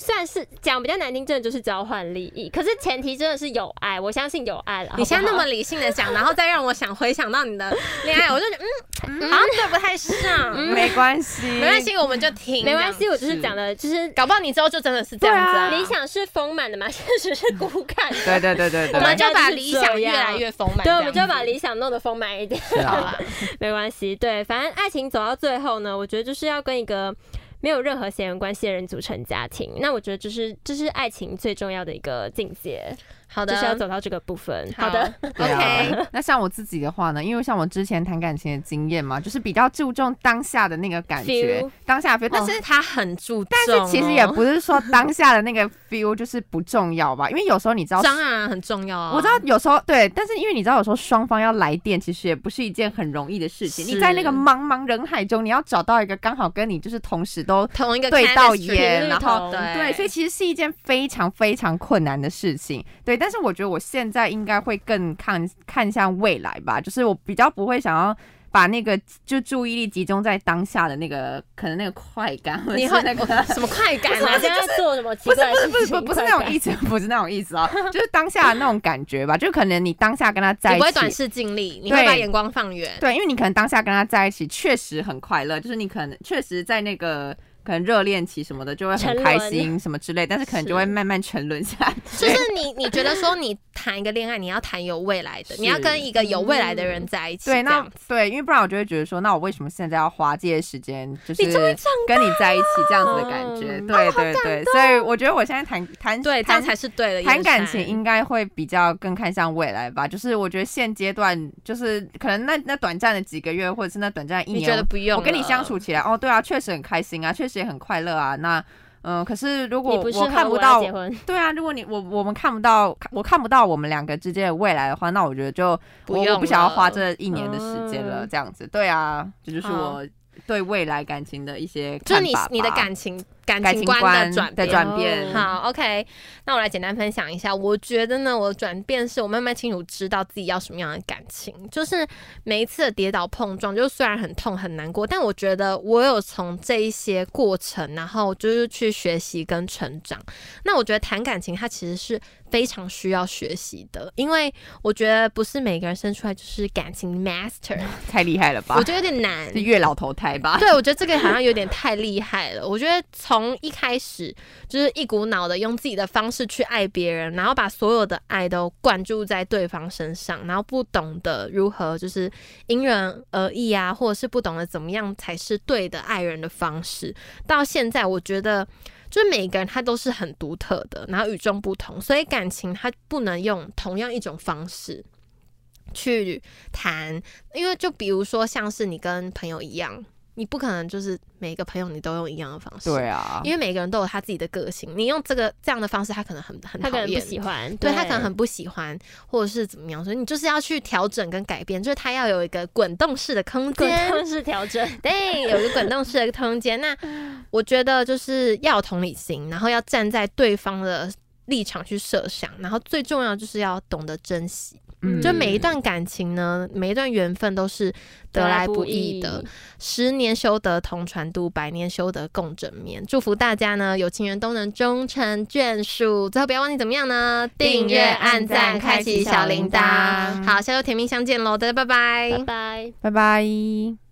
算是讲比较难听，真的就是交换利益。可是前提真的是有爱，我相信有爱了。你现在那么理性的讲，然后再让我想回想到你的 恋爱，我就觉得嗯，好像对不太上。没关系，没关系，我们就听。没关系，我就是讲的，就是搞不好你之后就真的是这样子。理想是丰满的嘛，现实是骨感。对对对对，我们就把理想越来越丰满。对，我们就把理想弄得丰满一点。好了，没关系。对，反正爱情走到最后呢，我觉得就是要跟一个。没有任何血缘关系的人组成家庭，那我觉得这是这是爱情最重要的一个境界。好的，就是要走到这个部分。好的，OK。那像我自己的话呢，因为像我之前谈感情的经验嘛，就是比较注重当下的那个感觉，当下 feel。但是他很注重，但是其实也不是说当下的那个 feel 就是不重要吧？因为有时候你知道，当然很重要啊。我知道有时候对，但是因为你知道有时候双方要来电，其实也不是一件很容易的事情。你在那个茫茫人海中，你要找到一个刚好跟你就是同时都同一个对到眼，然后对对，所以其实是一件非常非常困难的事情。对。但是我觉得我现在应该会更看看向未来吧，就是我比较不会想要把那个就注意力集中在当下的那个可能那个快感，你会那个什么快感啊？现在做什么？不是不是不是不 不是那种意思，不是那种意思啊，就是当下的那种感觉吧。就可能你当下跟他在一起，不会短视尽力，你会把眼光放远。对，因为你可能当下跟他在一起确实很快乐，就是你可能确实在那个。可能热恋期什么的就会很开心什么之类，但是可能就会慢慢沉沦下来。就是你，你觉得说你谈一个恋爱，你要谈有未来的，你要跟一个有未来的人在一起。对，那对，因为不然我就会觉得说，那我为什么现在要花这些时间，就是跟你在一起这样子的感觉？对对对，所以我觉得我现在谈谈对，这样才是对的。谈感情应该会比较更看向未来吧。就是我觉得现阶段，就是可能那那短暂的几个月，或者是那短暂一年，觉得不用我跟你相处起来，哦，对啊，确实很开心啊，确实。也很快乐啊，那嗯，可是如果我看不到，对啊，如果你我我们看不到，我看不到我们两个之间的未来的话，那我觉得就我我不想要花这一年的时间了，这样子，对啊，这就是我对未来感情的一些，就是你你的感情。感情观的转变，好，OK，那我来简单分享一下。我觉得呢，我的转变是我慢慢清楚知道自己要什么样的感情。就是每一次的跌倒碰撞，就虽然很痛很难过，但我觉得我有从这一些过程，然后就是去学习跟成长。那我觉得谈感情，它其实是非常需要学习的，因为我觉得不是每个人生出来就是感情 master，太厉害了吧？我觉得有点难，是月老投胎吧？对，我觉得这个好像有点太厉害了。我觉得从从一开始就是一股脑的用自己的方式去爱别人，然后把所有的爱都灌注在对方身上，然后不懂得如何就是因人而异啊，或者是不懂得怎么样才是对的爱人的方式。到现在，我觉得就是每个人他都是很独特的，然后与众不同，所以感情他不能用同样一种方式。去谈，因为就比如说，像是你跟朋友一样，你不可能就是每个朋友你都用一样的方式，对啊，因为每个人都有他自己的个性，你用这个这样的方式，他可能很很讨厌，不喜欢，对他可能很不喜欢，或者是怎么样，所以你就是要去调整跟改变，就是他要有一个滚动式的空间，滚动式调整，对，有一个滚动式的空间。那 我觉得就是要有同理心，然后要站在对方的立场去设想，然后最重要就是要懂得珍惜。就每一段感情呢，每一段缘分都是得来不易的。十年修得同船渡，百年修得共枕眠。祝福大家呢，有情人都能终成眷属。最后不要忘记怎么样呢？订阅、按赞、开启小铃铛。好，下周甜蜜相见喽！大家拜拜，拜拜，拜拜。